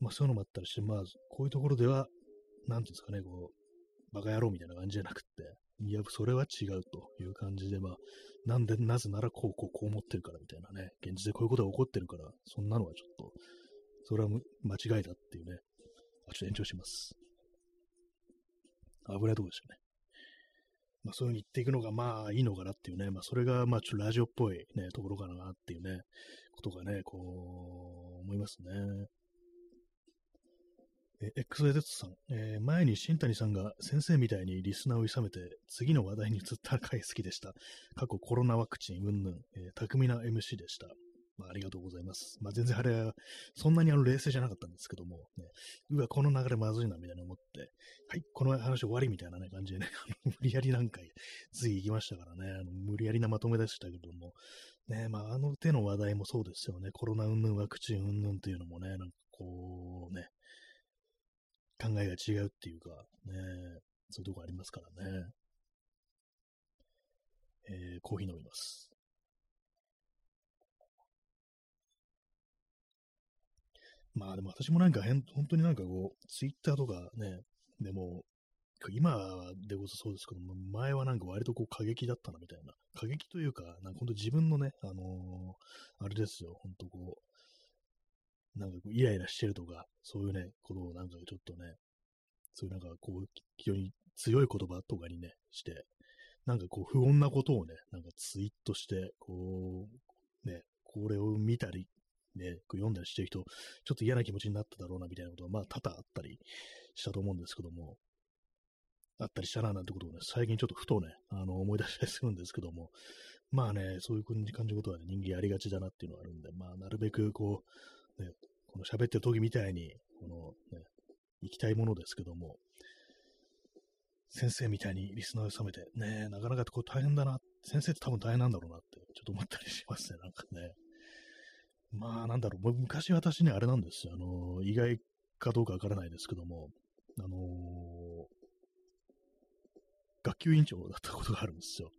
まあ、そういうのもあったりして、まあ、こういうところでは、なんていうんですかね、こう、バカ野郎みたいな感じじゃなくて、いや、それは違うという感じで、まあ、なんで、なぜならこう、こう、こう思ってるからみたいなね、現実でこういうことが起こってるから、そんなのはちょっと、それは間違いだっていうね、あ、ちょっと延長します。危ないとでしたね。まあそういう風に言っていくのがまあいいのかなっていうね、まあそれがまあちょっとラジオっぽいね、ところかなっていうね、ことがね、こう、思いますね。え、XYZ さん、えー、前に新谷さんが先生みたいにリスナーを諌めて、次の話題に移った回好きでした。過去コロナワクチン、うんぬん、えー、巧みな MC でした。まあ、ありがとうございます。まあ、全然あれは、そんなにあの冷静じゃなかったんですけども、ね、うわ、この流れまずいな、みたいな思って、はい、この話終わりみたいなね、感じでね、無理やり何回、つい行きましたからね、あの無理やりなまとめでしたけども、ね、まあ、あの手の話題もそうですよね、コロナうんぬん、ワクチンうんぬんっていうのもね、なんかこう、ね、考えが違うっていうか、ね、そういうとこありますからね。えー、コーヒー飲みます。まあでも私もなんか変、本当になんかこう、ツイッターとかね、でも、今でこそそうですけど、前はなんか割とこう過激だったなみたいな。過激というか、なんか本当自分のね、あのー、あれですよ、本当こう、なんかこうイライラしてるとか、そういうね、ことをなんかちょっとね、そういうなんかこう、非常に強い言葉とかにね、して、なんかこう不穏なことをね、なんかツイートして、こう、ね、これを見たり、ね、読んだりしてる人、ちょっと嫌な気持ちになっただろうな、みたいなことが、まあ、多々あったりしたと思うんですけども、あったりしたな、なんてことをね、最近ちょっとふとね、あの、思い出したりするんですけども、まあね、そういう感じのことはね、人間やりがちだなっていうのがあるんで、まあ、なるべくこう、ね、この喋ってる時みたいに、このね、行きたいものですけども、先生みたいにリスナーを収めて、ねなかなかこう大変だな、先生って多分大変なんだろうなって、ちょっと思ったりしますね、なんかね。まあ、なんだろう、昔私ね、あれなんですよ。あの、意外かどうかわからないですけども、あの、学級委員長だったことがあるんですよ。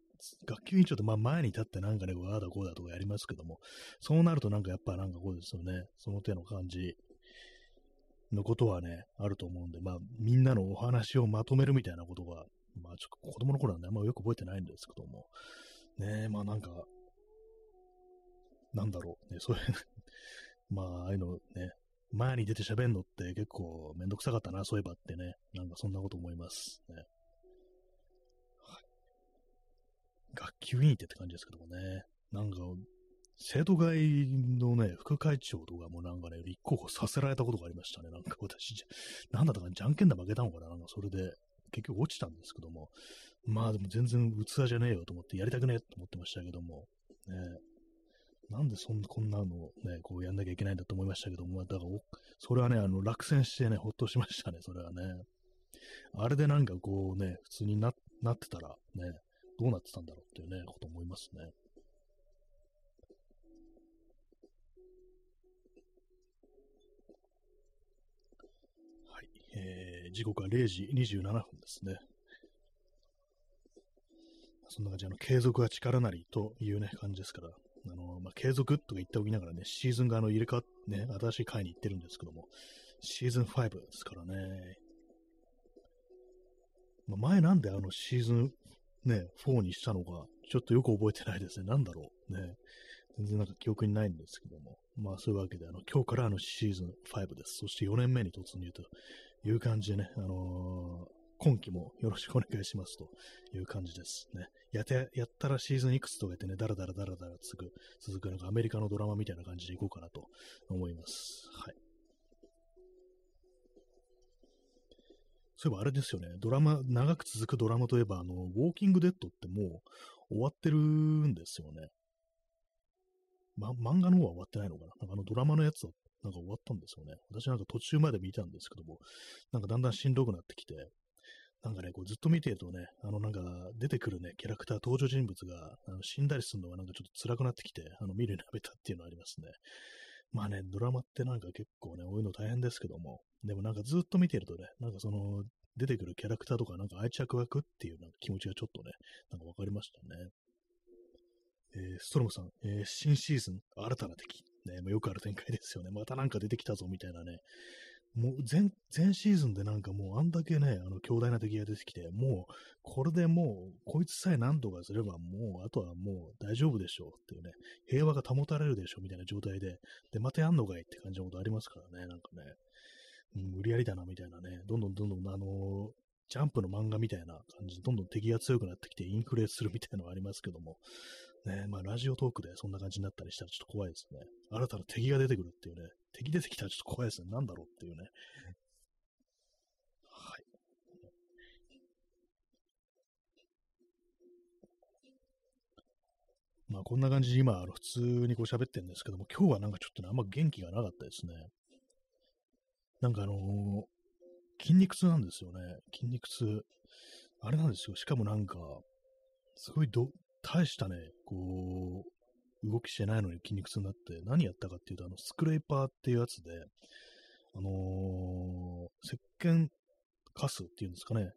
学級委員長って、まあ前に立ってなんかね、ああだこうだとかやりますけども、そうなるとなんかやっぱなんかこうですよね、その手の感じのことはね、あると思うんで、まあみんなのお話をまとめるみたいなことが、まあちょっと子供の頃なんであんまよく覚えてないんですけども、ねまあなんか、なんだろう、ね、そういう まあ、ああいうのね、前に出て喋るのって結構めんどくさかったな、そういえばってね。なんかそんなこと思います。ね。はい。学級委員ってって感じですけどもね。なんか、生徒会のね、副会長とかもなんかね、立候補させられたことがありましたね。なんか私、なんだったかじゃんけんで負けたのかななんかそれで、結局落ちたんですけども。まあでも全然器じゃねえよと思ってやりたくねえと思ってましたけども。ね、なんでそんな、こんなのね、こうやんなきゃいけないんだと思いましたけども、だから、それはね、あの、落選してね、ほっとしましたね、それはね。あれでなんかこうね、普通にななってたらね、どうなってたんだろうっていうね、こと思いますね。はい、えー、時刻は0時27分ですね。そんな感じ、あの、継続は力なりというね、感じですから、あの、まあ、継続とか言っておきながらね、シーズンがあの入れ替わってね、新しい回に行ってるんですけども、シーズン5ですからね。まあ、前なんであのシーズンね、4にしたのか、ちょっとよく覚えてないですね。なんだろう。ね。全然なんか記憶にないんですけども。まあそういうわけで、あの、今日からあのシーズン5です。そして4年目に突入という感じでね、あの、今期もよろしくお願いしますという感じですね。やて、やったらシーズンいくつとか言ってね、だらだらだらだら続く、続くなんかアメリカのドラマみたいな感じでいこうかなと思います。はい。そういえばあれですよね、ドラマ、長く続くドラマといえば、あの、ウォーキングデッドってもう終わってるんですよね。ま、漫画の方は終わってないのかな？なんかあのドラマのやつはなんか終わったんですよね。私なんか途中まで見たんですけども、なんかだんだんしんどくなってきて、なんかね、こうずっと見てるとね、あのなんか出てくるね、キャラクター、登場人物があの死んだりするのがなんかちょっと辛くなってきて、あの見るようになめたっていうのはありますね。まあね、ドラマってなんか結構ね、多いの大変ですけども、でもなんかずっと見てるとね、なんかその出てくるキャラクターとかなんか愛着湧くっていうなんか気持ちがちょっとね、なんかわかりましたね。えー、ストロムさん、えー、新シーズン、新たな敵。ね、もうよくある展開ですよね。またなんか出てきたぞみたいなね、もう前、前シーズンでなんかもうあんだけね、あの強大な敵が出てきて、もう、これでもう、こいつさえ何とかすれば、もう、あとはもう大丈夫でしょうっていうね、平和が保たれるでしょうみたいな状態で、で、またやんのかいって感じのことありますからね、なんかね、うん、無理やりだなみたいなね、どんどんどんどん、あのー、ジャンプの漫画みたいな感じで、どんどん敵が強くなってきて、インフレするみたいなのがありますけども、ね、まあ、ラジオトークでそんな感じになったりしたらちょっと怖いですね。新たな敵が出てくるっていうね、敵出てきたらちょっと怖いですね。なんだろうっていうね。はい。まあ、こんな感じで今、あの普通にこう喋ってるんですけども、今日はなんかちょっとね、あんま元気がなかったですね。なんかあのー、筋肉痛なんですよね。筋肉痛。あれなんですよ。しかもなんか、すごいど、大したね、こう、動きしてないのに筋肉痛になって、何やったかっていうと、あの、スクレーパーっていうやつで、あのー、石鹸カスっていうんですかね、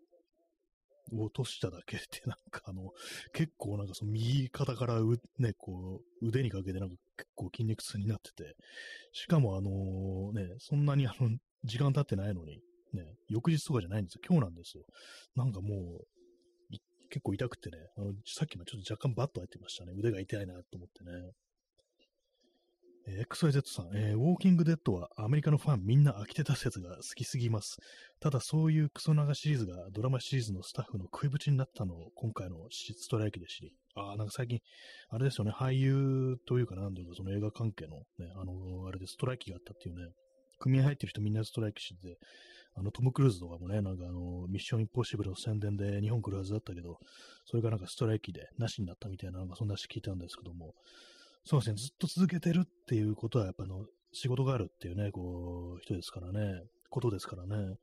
落としただけで、なんかあの、結構なんかその右肩からね、こう、腕にかけてなんか結構筋肉痛になってて、しかもあのね、そんなにあの、時間経ってないのに、ね、翌日とかじゃないんですよ。今日なんですよ。なんかもう、結構痛くてね、あの、さっきもちょっと若干バッと入ってましたね。腕が痛いなと思ってね。えー、XYZ さん、えー、ウォーキングデッドはアメリカのファンみんな飽きてた説が好きすぎます。ただそういうクソ長シリーズがドラマシリーズのスタッフの食いぶちになったのを今回のストライキで知り、ああ、なんか最近、あれですよね、俳優というかなんというかその映画関係のね、あのー、あれでストライキがあったっていうね、組合入ってる人みんなストライキしてて、あの、トム・クルーズとかもね、なんかあの、ミッション・インポッシブルの宣伝で日本来るはずだったけど、それがなんかストライキでなしになったみたいな、なんかそんな話聞いたんですけども、そうですね、ずっと続けてるっていうことは、やっぱの、仕事があるっていうね、こう、人ですからね、ことですからね、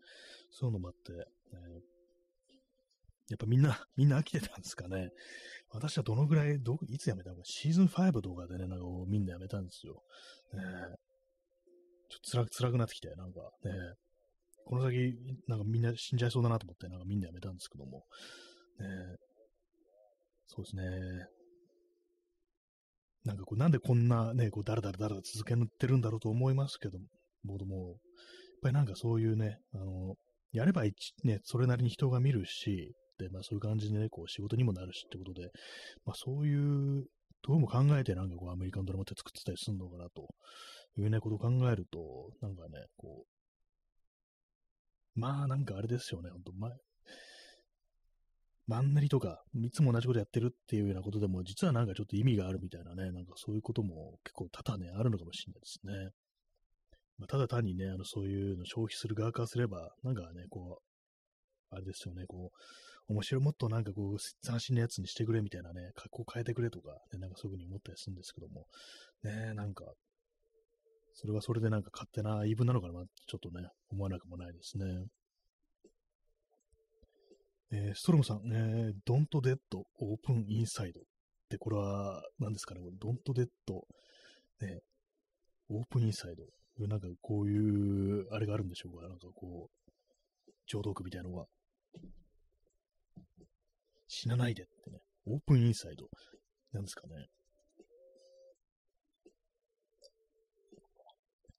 そういうのもあって、ね、やっぱみんな、みんな飽きてたんですかね。私はどのぐらい、ど、いつ辞めたのか、シーズン5とかでね、なんかみんな辞めたんですよ。ね、ちょっと辛く、辛くなってきて、なんかね、この先、なんかみんな死んじゃいそうだなと思って、なんかみんなやめたんですけども、ね、そうですね。なんかこう、なんでこんなね、こう、だらだらだら続けてるんだろうと思いますけども、もやっぱりなんかそういうね、あの、やれば一、ね、それなりに人が見るし、で、まあそういう感じでね、こう仕事にもなるしってことで、まあそういうどうも考えてなんかこうアメリカンドラマって作ってたりするのかなというね、ことを考えると、なんかね、こう、まあなんかあれですよね、ほんと、ま、マンネリとか、いつも同じことやってるっていうようなことでも、実はなんかちょっと意味があるみたいなね、なんかそういうことも結構多々ね、あるのかもしれないですね。まあ、ただ単にね、あの、そういうの消費する側からすれば、なんかね、こう、あれですよね、こう、面白い、もっとなんかこう、斬新なやつにしてくれみたいなね、格好変えてくれとか、ね、なんかそういうふうに思ったりするんですけども、ね、なんか、それはそれでなんか勝手な言い分なのかな、ちょっとね、思わなくもないですね。えー、ストロムさん、えー、Don't Dead Open Inside ってこれは何ですかね、Don't Dead、ね、オープンインサイド。なんかこういう、あれがあるんでしょうかなんかこう、浄土区みたいなのは。死なないでってね。オープンインサイド。なんですかね。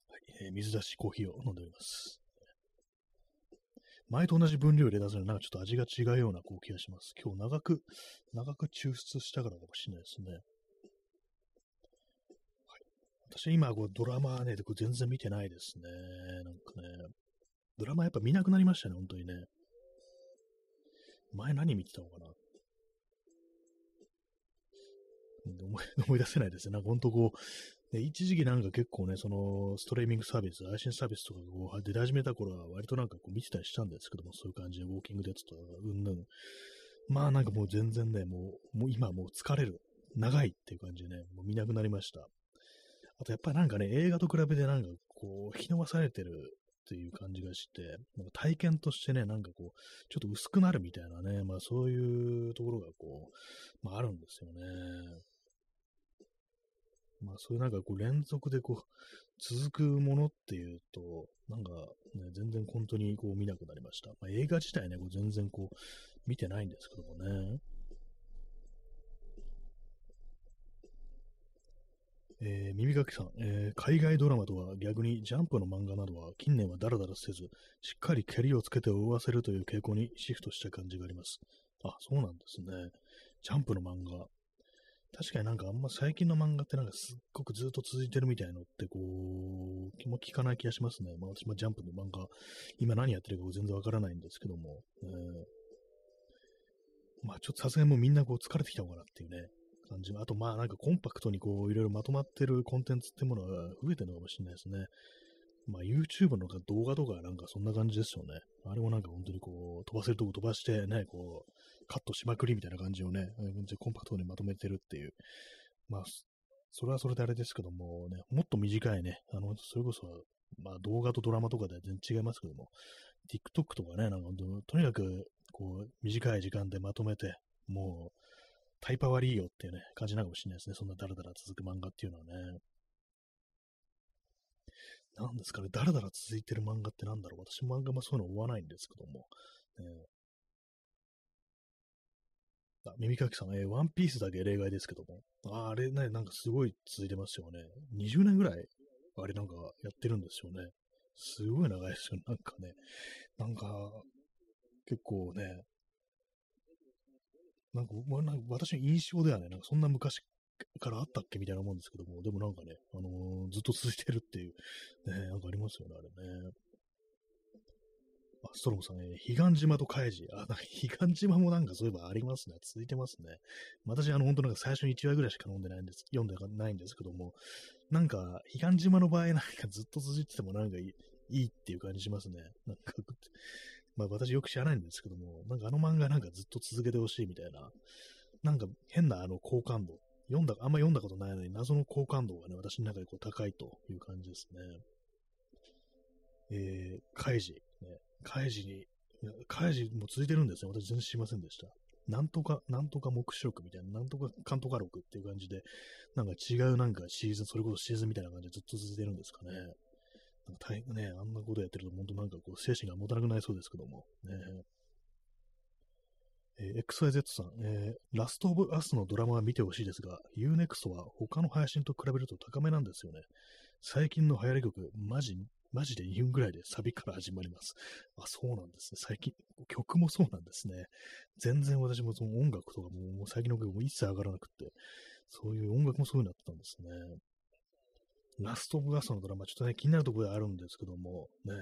はい、えー、水出しコーヒーを飲んでおります。前と同じ分量入れ出すのになんかちょっと味が違うようなこう気がします。今日長く、長く抽出したからかもしれないですね。はい、私今こうドラマね、これ全然見てないですね。なんかね、ドラマやっぱ見なくなりましたね、本当にね。前何見てたのかな思い 思い出せないですね。なんか本当こう、で、一時期なんか結構ね、その、ストリーミングサービス、配信サービスとかこう出始めた頃は割となんかこう見てたりしたんですけども、そういう感じでウォーキングデッドとか、うんぬん。まあなんかもう全然ね、もう、もう今もう疲れる。長いっていう感じでね、もう見なくなりました。あとやっぱりなんかね、映画と比べてなんかこう、引き伸ばされてるっていう感じがして、なんか体験としてね、なんかこう、ちょっと薄くなるみたいなね、まあそういうところがこう、まああるんですよね。まあ、そういうなんかこう連続でこう、続くものっていうと、なんかね、全然本当にこう見なくなりました。まあ、映画自体ね、こう全然こう、見てないんですけどもね。えー、耳かきさん、えー、海外ドラマとは逆にジャンプの漫画などは近年はダラダラせず、しっかり蹴りをつけて追わせるという傾向にシフトした感じがあります。あ、そうなんですね。ジャンプの漫画。確かになんかあんま最近の漫画ってなんかすっごくずっと続いてるみたいのってこう、気も利かない気がしますね。まあ私もジャンプの漫画、今何やってるか全然わからないんですけども、えー、まあちょっとさすがにもうみんなこう疲れてきたのかなっていうね、感じ。あとまあなんかコンパクトにこういろいろまとまってるコンテンツってものが増えてるのかもしれないですね。まあ YouTube の動画とかなんかそんな感じですよね。あれもなんか本当にこう飛ばせるとこ飛ばしてね、こうカットしまくりみたいな感じをね、全然コンパクトにまとめてるっていう。まあ、それはそれであれですけどもね、もっと短いね、あの、それこそ、まあ動画とドラマとかで全然違いますけども、TikTok とかね、なんかとにかく、こう、短い時間でまとめて、もう、タイパ悪いよっていうね、感じなのかもしれないですね。そんなダラダラ続く漫画っていうのはね。なんですかね、ダラダラ続いてる漫画ってなんだろう。私漫画もそういうの追わないんですけども。ね、あ、耳かきさん、えー、ワンピースだけ例外ですけども。ああれね、なんかすごい続いてますよね。20年ぐらい、あれなんかやってるんですよね。すごい長いですよ、なんかね。なんか、結構ね、なんか、なんか私の印象ではね、なんかそんな昔からあったっけみたいなもんですけども、でもなんかね、あのー、ずっと続いてるっていう、ね、なんかありますよね、あれね。あ、ストロムさんね、彼岸島とカイジ。あ、彼岸島もなんかそういえばありますね。続いてますね。私、あの、本当なんか最初に1話ぐらいしか飲んでないんです、読んでないんですけども、なんか、彼岸島の場合なんかずっと続いててもなんかいいっていう感じしますね。なんか、まあ私よく知らないんですけども、なんかあの漫画なんかずっと続けてほしいみたいな、なんか変なあの好感度、読んだ、あんま読んだことないのに謎の好感度がね、私の中でこう高いという感じですね。えー、カイジ、ね、カイジに、カイジも続いてるんですよ。私全然知りませんでした。なんとか、なんとか目視録みたいな、なんとか、かんとか録っていう感じで、なんか違うなんかシーズン、それこそシーズンみたいな感じでずっと続いてるんですかね。なんか大変ね、あんなことやってると、本当なんかこう、精神が持たなくなりそうですけども。ねえー、XYZ さん、えー、ラストオブアスのドラマは見てほしいですが、Unext は他の配信と比べると高めなんですよね。最近の流行り曲、マジマジで2分ぐらいでサビから始まります。あ、そうなんですね。最近、曲もそうなんですね。全然私もその音楽とかも、もう最近の曲も一切上がらなくて、そういう音楽もそういうになったんですね。ラストオブガスのドラマ、ちょっとね、気になるところであるんですけども、ね、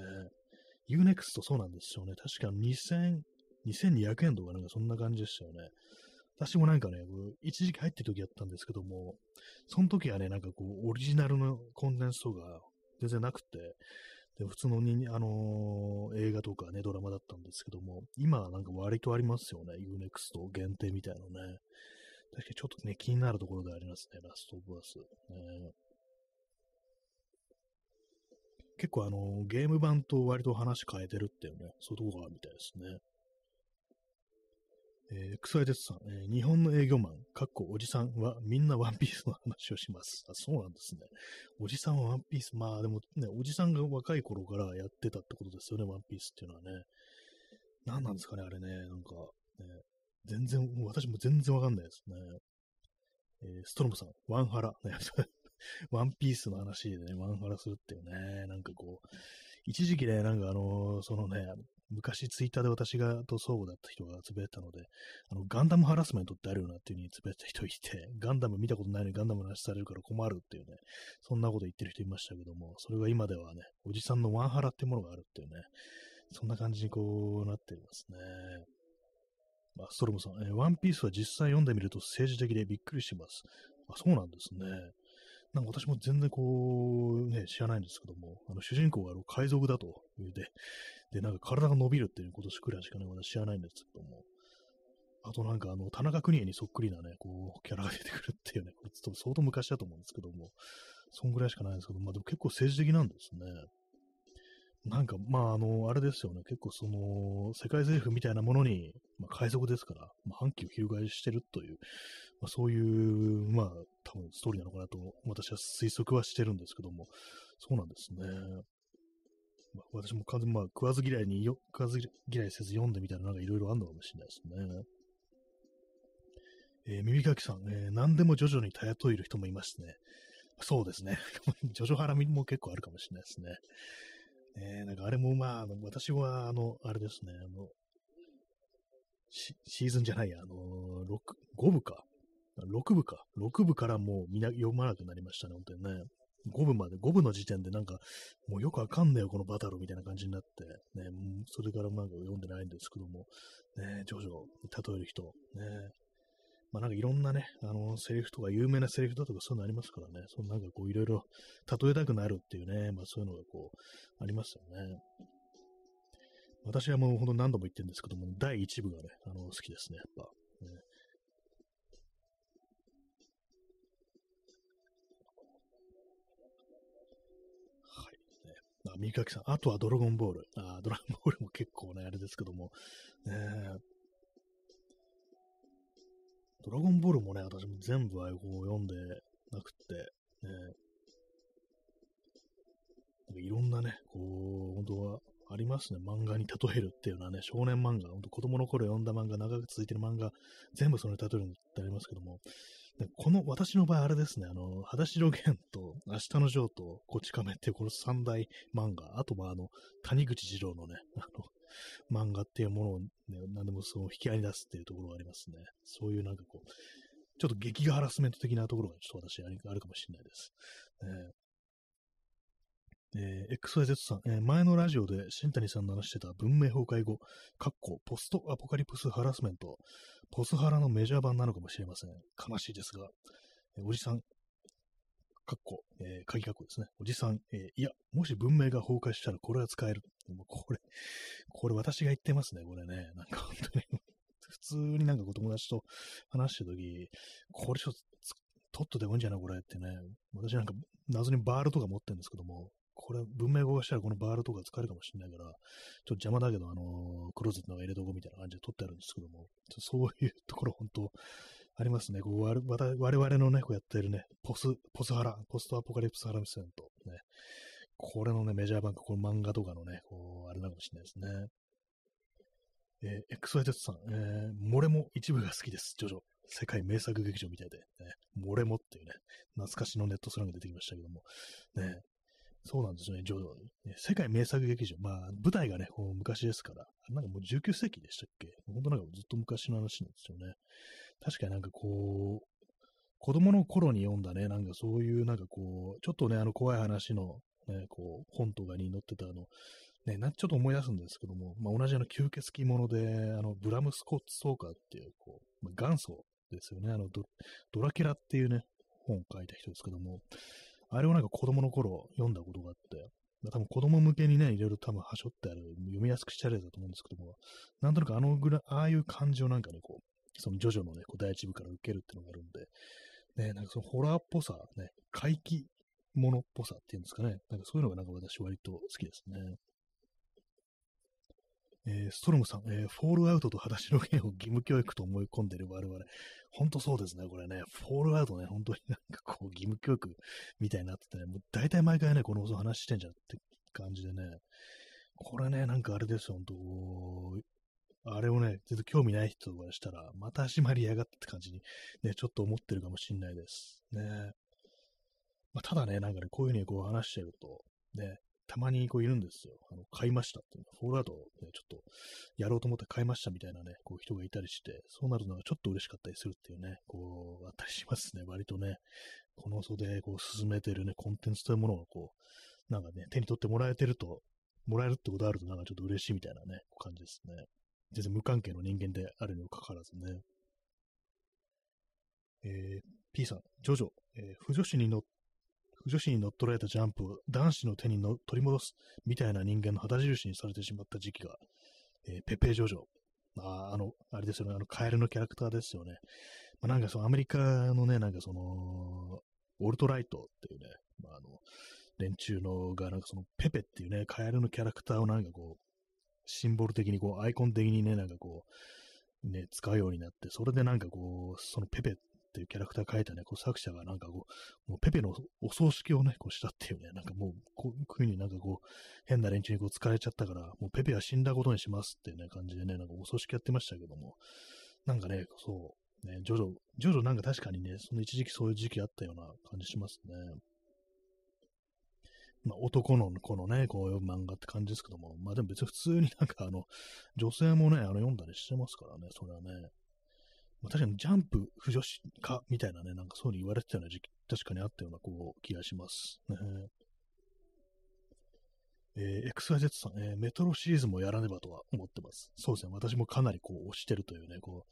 Unext そうなんですよね。確か2000、2200円とかなんかそんな感じでしたよね。私もなんかね、一時期入ってる時やったんですけども、その時はね、なんかこう、オリジナルのコンテンツとか全然なくて、で普通のに、あのー、映画とかね、ドラマだったんですけども、今はなんか割とありますよね。Unext 限定みたいなのね。確かにちょっとね、気になるところでありますね、ラストオブアス。ね、結構あのー、ゲーム版と割と話変えてるっていうね、そういうとこがあるみたいですね。えー、クソエテツさん、えー、日本の営業マン、かっこおじさんはみんなワンピースの話をします。あ、そうなんですね。おじさんはワンピース、まあでもね、おじさんが若い頃からやってたってことですよね、ワンピースっていうのはね。何なんですかね、あれね、なんか、ね、全然、私も全然わかんないですね。えー、ストロムさん、ワンハラ。ね、ワンピースの話でね、ワンハラするっていうね、なんかこう、一時期ね、なんかあのー、そのね、昔ツイッターで私がと相互だった人がつぶやいたので、あの、ガンダムハラスメントってあるよなっていう風につぶやいた人いて、ガンダム見たことないのにガンダムの話されるから困るっていうね、そんなこと言ってる人いましたけども、それが今ではね、おじさんのワンハラってものがあるっていうね、そんな感じにこうなってますね。まあ、ストロムさん、えー、ワンピースは実際読んでみると政治的でびっくりします。あ、そうなんですね。なんか私も全然こう、ね、知らないんですけども、あの主人公があの海賊だと言うて、で、なんか体が伸びるっていうことくらいしかね、私知らないんですけども、あとなんかあの、田中邦衛にそっくりなね、こう、キャラが出てくるっていうね、これ相当昔だと思うんですけども、そんぐらいしかないんですけど、まあでも結構政治的なんですね。なんか、まあ、あの、あれですよね。結構その、世界政府みたいなものに、まあ、海賊ですから、まあ、反旗を翻してるという、まあ、そういう、まあ、多分ストーリーなのかなと、私は推測はしてるんですけども、そうなんですね。まあ、私も完全に、まあ、食わず嫌いによ、食わず嫌いせず読んでみたらなんかいろいろあるのかもしれないですね。えー、耳かきさん、えー、何でも徐々に頼といる人もいますね。そうですね。ジョジョハラミも結構あるかもしれないですね。え、なんかあれもまあ、あの私は、あの、あれですね、あの、シーズンじゃないや、あの、6、5部か。6部か。6部からもうみな読まなくなりましたね、本当にね。5部まで、5部の時点でなんか、もうよくわかんねえよ、このバトルみたいな感じになって、ね、それからなんか読んでないんですけども、ね、徐々に例える人、ね、まあなんかいろんなね、あの、セリフとか有名なセリフだとかそういうのありますからね、そのなんかこういろいろ例えたくなるっていうね、まあそういうのがこう、ありますよね。私はもうほんと何度も言ってるんですけども、第1部がね、あの、好きですね、やっぱ。ね、はい。あ、三垣さん、あとはドラゴンボール。あ、ドラゴンボールも結構ね、あれですけども、ね、ドラゴンボールもね、私も全部あこう読んでなくって、ね、なんかいろんなね、こう、本当はありますね。漫画に例えるっていうのはね、少年漫画、本当子供の頃読んだ漫画、長く続いてる漫画、全部それに例えるってありますけども、この、私の場合あれですね、あの、裸足露源と、明日のジョーと、こち亀っていうこの三大漫画、あとはあの、谷口二郎のね、あの、漫画っていうものを、ね、何でもその引き合いに出すっていうところがありますね。そういうなんかこう、ちょっと劇画ハラスメント的なところがちょっと私あるかもしれないです。えー、XYZ さん、えー、前のラジオで新谷さんの話してた文明崩壊後、かっこポストアポカリプスハラスメント、ポスハラのメジャー版なのかもしれません。悲しいですが、えー、おじさん、かっこ、えー、鍵かっこですね。おじさん、えー、いや、もし文明が崩壊したらこれは使える。もうこれ、これ私が言ってますね、これね。なんか本当に普通になんかお友達と話してるとき、これちょっと、取っとでもいいんじゃない？これってね。私なんか謎にバールとか持ってるんですけども、これ文明語がしたらこのバールとか使えるかもしれないから、ちょっと邪魔だけど、あのー、クローゼットの入れとこみたいな感じで取ってあるんですけども、そういうところ本当、ありますね。こう我々のね、こうやってるね、ポス、ポスハラ、ポストアポカリプスハラミセント、ね。これのね、メジャー版か、この漫画とかのね、こう、あれなのかもしれないですね。えー、XYZ さん、えー、モレも一部が好きです。ジョジョ。世界名作劇場みたいで、ね、モレモっていうね、懐かしのネットスラング出てきましたけども、ね、そうなんですよね、ジョジョ。ね、世界名作劇場。まあ、舞台がね、こう昔ですから、なんかもう19世紀でしたっけ？本当なんかずっと昔の話なんですよね。確かになんかこう、子供の頃に読んだね、なんかそういうなんかこう、ちょっとね、あの怖い話のね、こう、本とかに載ってたあの、ね、なちょっと思い出すんですけども、まあ、同じあの吸血鬼もので、あの、ブラム・スコッツ・ソーカーっていう、こう、まあ、元祖ですよね。あのド、ドラキュラっていうね、本を書いた人ですけども、あれをなんか子供の頃読んだことがあって、まあ、多分子供向けにね、いろいろ多分はしょってある、読みやすくしてあるやつだと思うんですけども、なんとなくあのぐらい、ああいう感じをなんかね、こう、そのジョジョのね、こう第一部から受けるっていうのがあるんで、ね、なんかそのホラーっぽさ、ね、怪奇ものっぽさっていうんですかね、なんかそういうのがなんか私割と好きですね。えー、ストロムさん、えー、フォールアウトと裸足の弦を義務教育と思い込んでる我々。本当そうですね、これね。フォールアウトね、本当になんかこう、義務教育みたいになっててね、もう大体毎回ね、この放送話してんじゃんって感じでね。これね、なんかあれですよ、本当あれをね、全然興味ない人がしたら、また始まりやがって感じに、ね、ちょっと思ってるかもしんないです。ね。まあ、ただね、なんかね、こういうふうにこう話してると、ね、たまにこういるんですよ。あの、買いましたっていうの。フォールアウト、ね、ちょっとやろうと思って買いましたみたいなね、こう人がいたりして、そうなるのがちょっと嬉しかったりするっていうね、こう、あったりしますね。割とね、この袖こう進めてるね、コンテンツというものをこう、なんかね、手に取ってもらえてると、もらえるってことあるとなんかちょっと嬉しいみたいなね、感じですね。全然無関係の人間であるにもかかわらずね。えー、P さん、ジョジョ、えー、不女子に乗っ女子に乗っ取られたジャンプを男子の手にの取り戻すみたいな人間の旗印にされてしまった時期が、えー、ペペジョジョ。ああの、あれですよね、あの、カエルのキャラクターですよね。まあ、なんかそのアメリカのね、なんかその、オルトライトっていうね、まあ、あの、連中のが、なんかそのペペっていうね、カエルのキャラクターをなんかこう、シンボル的にこう、アイコン的にね、なんかこう、ね、使うようになって、それでなんかこう、そのペペっていうキャラクター書いたね、こう作者がなんかこう、もうペペのお葬式をね、こうしたっていうね、なんかもう、こういう風になんかこう、変な連中にこう使われちゃったから、もうペペは死んだことにしますっていうね、感じでね、なんかお葬式やってましたけども、なんかね、そう、ね、ジョジョ、ジョジョなんか確かにね、その一時期そういう時期あったような感じしますね。まあ、男の子のね、こういう漫画って感じですけども、まあでも別に普通になんかあの、女性もね、あの読んだりしてますからね、それはね。まあ、確かにジャンプ不女子化みたいなね、なんかそうに言われてたような時期、確かにあったようなこう気がします。ねえー、XYZ さん、えー、メトロシリーズもやらねばとは思ってます。そうですね、私もかなりこう推してるというね、こ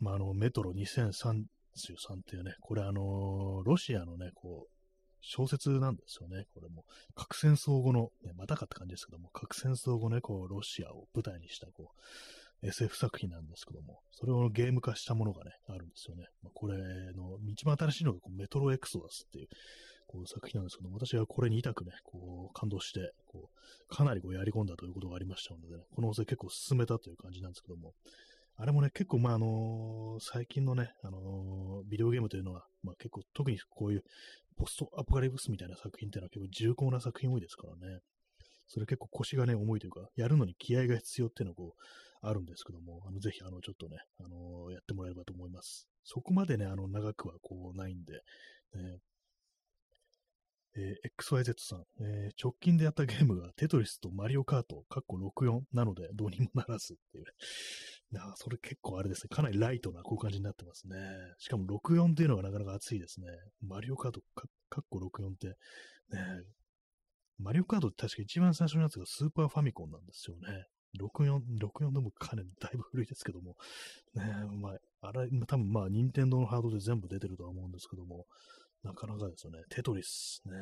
う、まあ、あの、メトロ2033っていうね、これあのー、ロシアのね、こう、小説なんですよね。これも、核戦争後の、ね、またかって感じですけども、核戦争後ね、こう、ロシアを舞台にした、こう、SF 作品なんですけども、それをゲーム化したものがね、あるんですよね。まあ、これの一番新しいのがこうメトロエクソダスっていうこう作品なんですけども、私はこれに痛くね、こう感動して、こうかなりこうやり込んだということがありましたので、ね、この音声結構進めたという感じなんですけども、あれもね、結構、まあ、あのー、最近のね、あのー、ビデオゲームというのは、まあ、結構、特にこういうポストアポカリプスみたいな作品っていうのは結構重厚な作品多いですからね。それ結構腰がね、重いというか、やるのに気合が必要っていうのをこう、あるんですけども、あのぜひ、あの、ちょっとね、あのやってもらえればと思います。そこまでね、あの、長くはこう、ないんで、ね、えー、XYZ さん、えー、直近でやったゲームがテトリスとマリオカート、カッコ64なのでどうにもならずっていう、ね。あ、それ結構あれですね。かなりライトなこういう感じになってますね。しかも64っていうのがなかなか熱いですね。マリオカート、カッコ64って、ね、マリオカートって確か一番最初のやつがスーパーファミコンなんですよね。64、64でもかなりだいぶ古いですけども、ねまあ、あれ、多分まあ、任天堂のハードで全部出てるとは思うんですけども、なかなかですよね、テトリスね。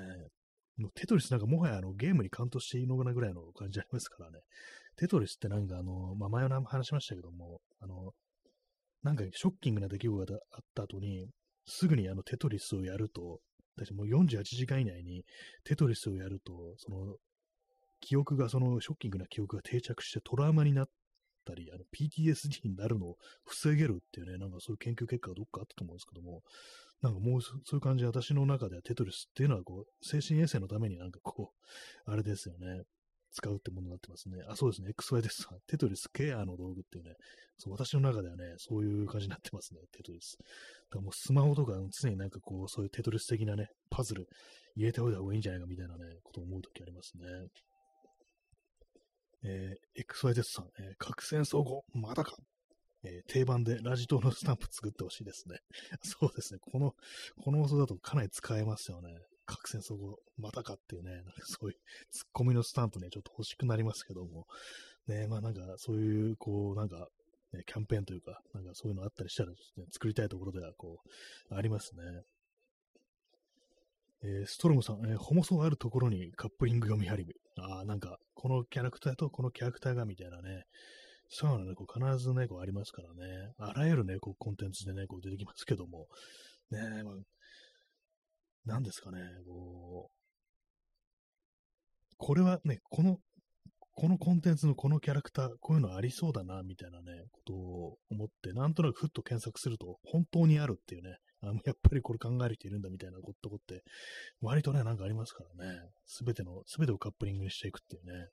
もうテトリスなんかもはやあのゲームにカウントしていいのかなぐらいの感じありますからね。テトリスってなんかあの、まあ、前の話しましたけども、あの、なんかショッキングな出来事があった後に、すぐにあのテトリスをやると、私もう48時間以内にテトリスをやると、その記憶が、そのショッキングな記憶が定着してトラウマになったり、あの PTSD になるのを防げるっていうね、なんかそういう研究結果がどっかあったと思うんですけども、なんかもうそういう感じで私の中ではテトリスっていうのはこう、精神衛生のためになんかこう、あれですよね。使うってものになってますね。あ、そうですね。XY です。テトリスケアの道具っていうね、そう私の中ではね、そういう感じになってますね。テトリス。だからもうスマホとか常になんかこう、そういうテトリス的なね、パズル入れておいた方がいいんじゃないかみたいなね、ことを思うときありますね。えー、XYZ さん、えー、核戦争後、まだかえー、定番でラジ島のスタンプ作ってほしいですね。そうですね。この、この放送だとかなり使えますよね。核戦争後、またかっていうね、なんかそういうツッコミのスタンプね、ちょっと欲しくなりますけども、ね、まあなんかそういう、こう、なんか、ね、キャンペーンというか、なんかそういうのあったりしたら、ね、作りたいところでは、こう、ありますね。えー、ストロムさん、えー、ホモソあるところにカップリング読み張り。ああ、なんか、このキャラクターとこのキャラクターがみたいなね、そういうのね、必ずね、こうありますからね、あらゆるね、こうコンテンツでね、こう出てきますけども、ね、まあ、なんですかね、こう、これはね、この、このコンテンツのこのキャラクター、こういうのありそうだな、みたいなね、ことを思って、なんとなくふっと検索すると、本当にあるっていうね、あのやっぱりこれ考える人いるんだみたいなことって、割とね、なんかありますからね、すべての、すべてをカップリングにしていくっていうね。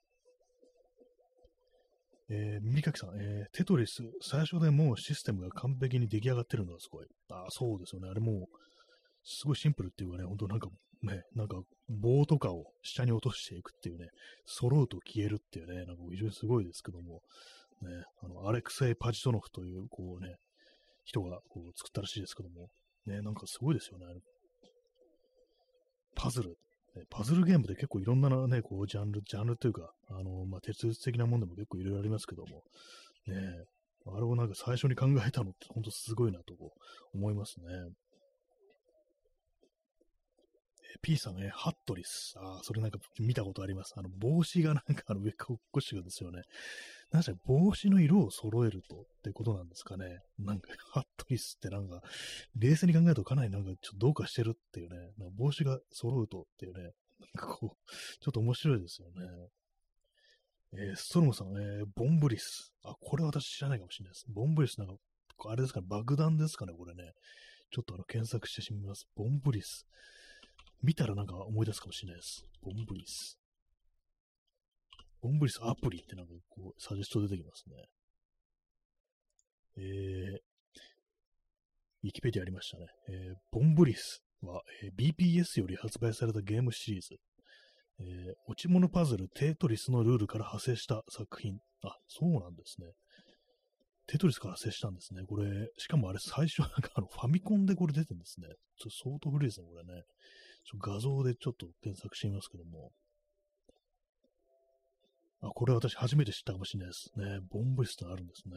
えー、耳かきさん、えー、テトリス、最初でもうシステムが完璧に出来上がってるのがすごい。あそうですよね。あれもう、すごいシンプルっていうかね、ほんとなんかね、なんか棒とかを下に落としていくっていうね、揃うと消えるっていうね、なんか非常にすごいですけども、ね、あの、アレクセイ・パジトノフという、こうね、人がこう作ったらしいですけども、ね、なんかすごいですよね。パズル。パズルゲームで結構いろんなね、こう、ジャンル、ジャンルというか、あの、まあ、哲学的なもんでも結構いろいろありますけども、ね、あれをなんか最初に考えたのって本当すごいなと思いますね。P さんね、ハットリス。ああ、それなんか見たことあります。あの、帽子がなんかあの上かっこしがですよね。なぜ帽子の色を揃えるとってことなんですかね。なんか、ハットリスってなんか、冷静に考えるとかなりなんかちょっとどうかしてるっていうね。なんか帽子が揃うとっていうね。なんかこう、ちょっと面白いですよね。えー、ストロムさん、えー、ボンブリス。あ、これ私知らないかもしれないです。ボンブリスなんか、あれですかね、爆弾ですかね、これね。ちょっとあの、検索してみます。ボンブリス。見たらなんか思い出すかもしれないです。ボンブリス。ボンブリスアプリってなんかこう、サジェスト出てきますね。えー、ウィキペディアありましたね。えー、ボンブリスは、えー、BPS より発売されたゲームシリーズ。えー、落ち物パズルテトリスのルールから派生した作品。あ、そうなんですね。テトリスから接したんですね。これ、しかもあれ最初なんかあのファミコンでこれ出てるんですね。ちょっと相当古いですね、これね。画像でちょっと検索してみますけども。あ、これ私初めて知ったかもしれないですね。ボンブリスってあるんですね。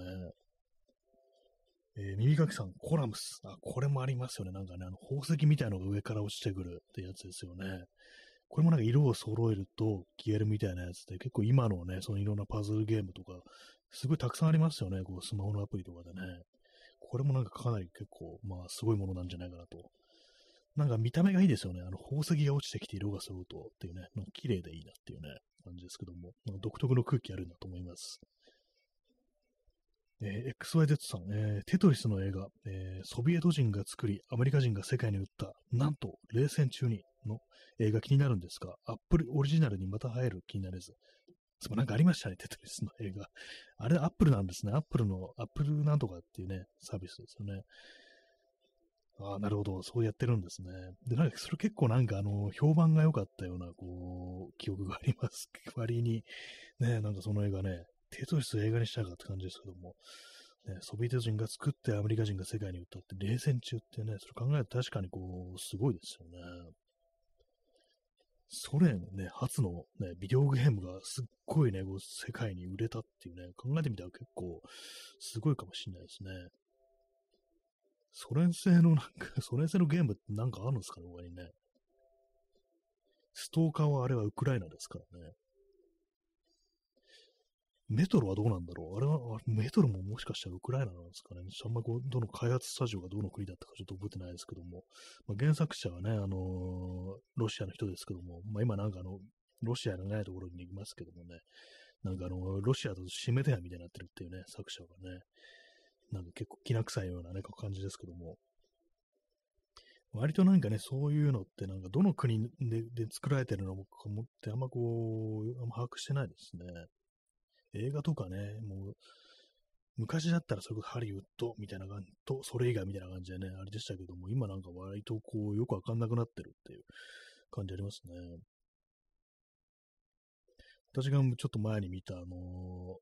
えー、耳かきさん、コラムス。あ、これもありますよね。なんかね、あの、宝石みたいのが上から落ちてくるってやつですよね。これもなんか色を揃えると消えるみたいなやつで、結構今のね、そのいろんなパズルゲームとか、すごいたくさんありますよね。こう、スマホのアプリとかでね。これもなんかかなり結構、まあ、すごいものなんじゃないかなとなんか見た目がいいですよね。あの宝石が落ちてきて色が揃うとっていうね、なんか綺麗でいいなっていうね、感じですけども、なんか独特の空気あるんだと思います。えー、XYZ さん、えー、テトリスの映画、えー、ソビエト人が作り、アメリカ人が世界に売った、なんと、冷戦中にの映画気になるんですが、アップルオリジナルにまた入る気になれず。つまなんかありましたね、テトリスの映画。あれ、アップルなんですね。アップルの、アップルなんとかっていうね、サービスですよね。ああ、なるほど。そうやってるんですね。で、なんか、それ結構なんか、あの、評判が良かったような、こう、記憶があります。割に、ね、なんかその映画ね、テトリス映画にしたかって感じですけども、ね、ソビエト人が作ってアメリカ人が世界に売ったって冷戦中ってね、それ考えると確かにこう、すごいですよね。ソ連ね、初のね、ビデオゲームがすっごいね、こう世界に売れたっていうね、考えてみたら結構すごいかもしれないですね。ソ連製のなんか、ソ連製のゲームってなんかあるんですかね、他にね。ストーカーはあれはウクライナですからね。メトロはどうなんだろう？あれは、メトロももしかしたらウクライナなんですかね？あんまこう、どの開発スタジオがどの国だったかちょっと覚えてないですけども、まあ、原作者はね、あのー、ロシアの人ですけども、まあ、今なんかあの、ロシアのないところに行きますけどもね、なんかあの、ロシアと締め手屋みたいになってるっていうね、作者がね、なんか結構きな臭いようなね、感じですけども、割となんかね、そういうのってなんかどの国でで作られてるのかもってあんまこう、あんま把握してないですね。映画とかね、もう、昔だったらそれこそハリウッドみたいな感じと、それ以外みたいな感じでね、あれでしたけども、今なんか割とこう、よくわかんなくなってるっていう感じありますね。私がちょっと前に見た、あの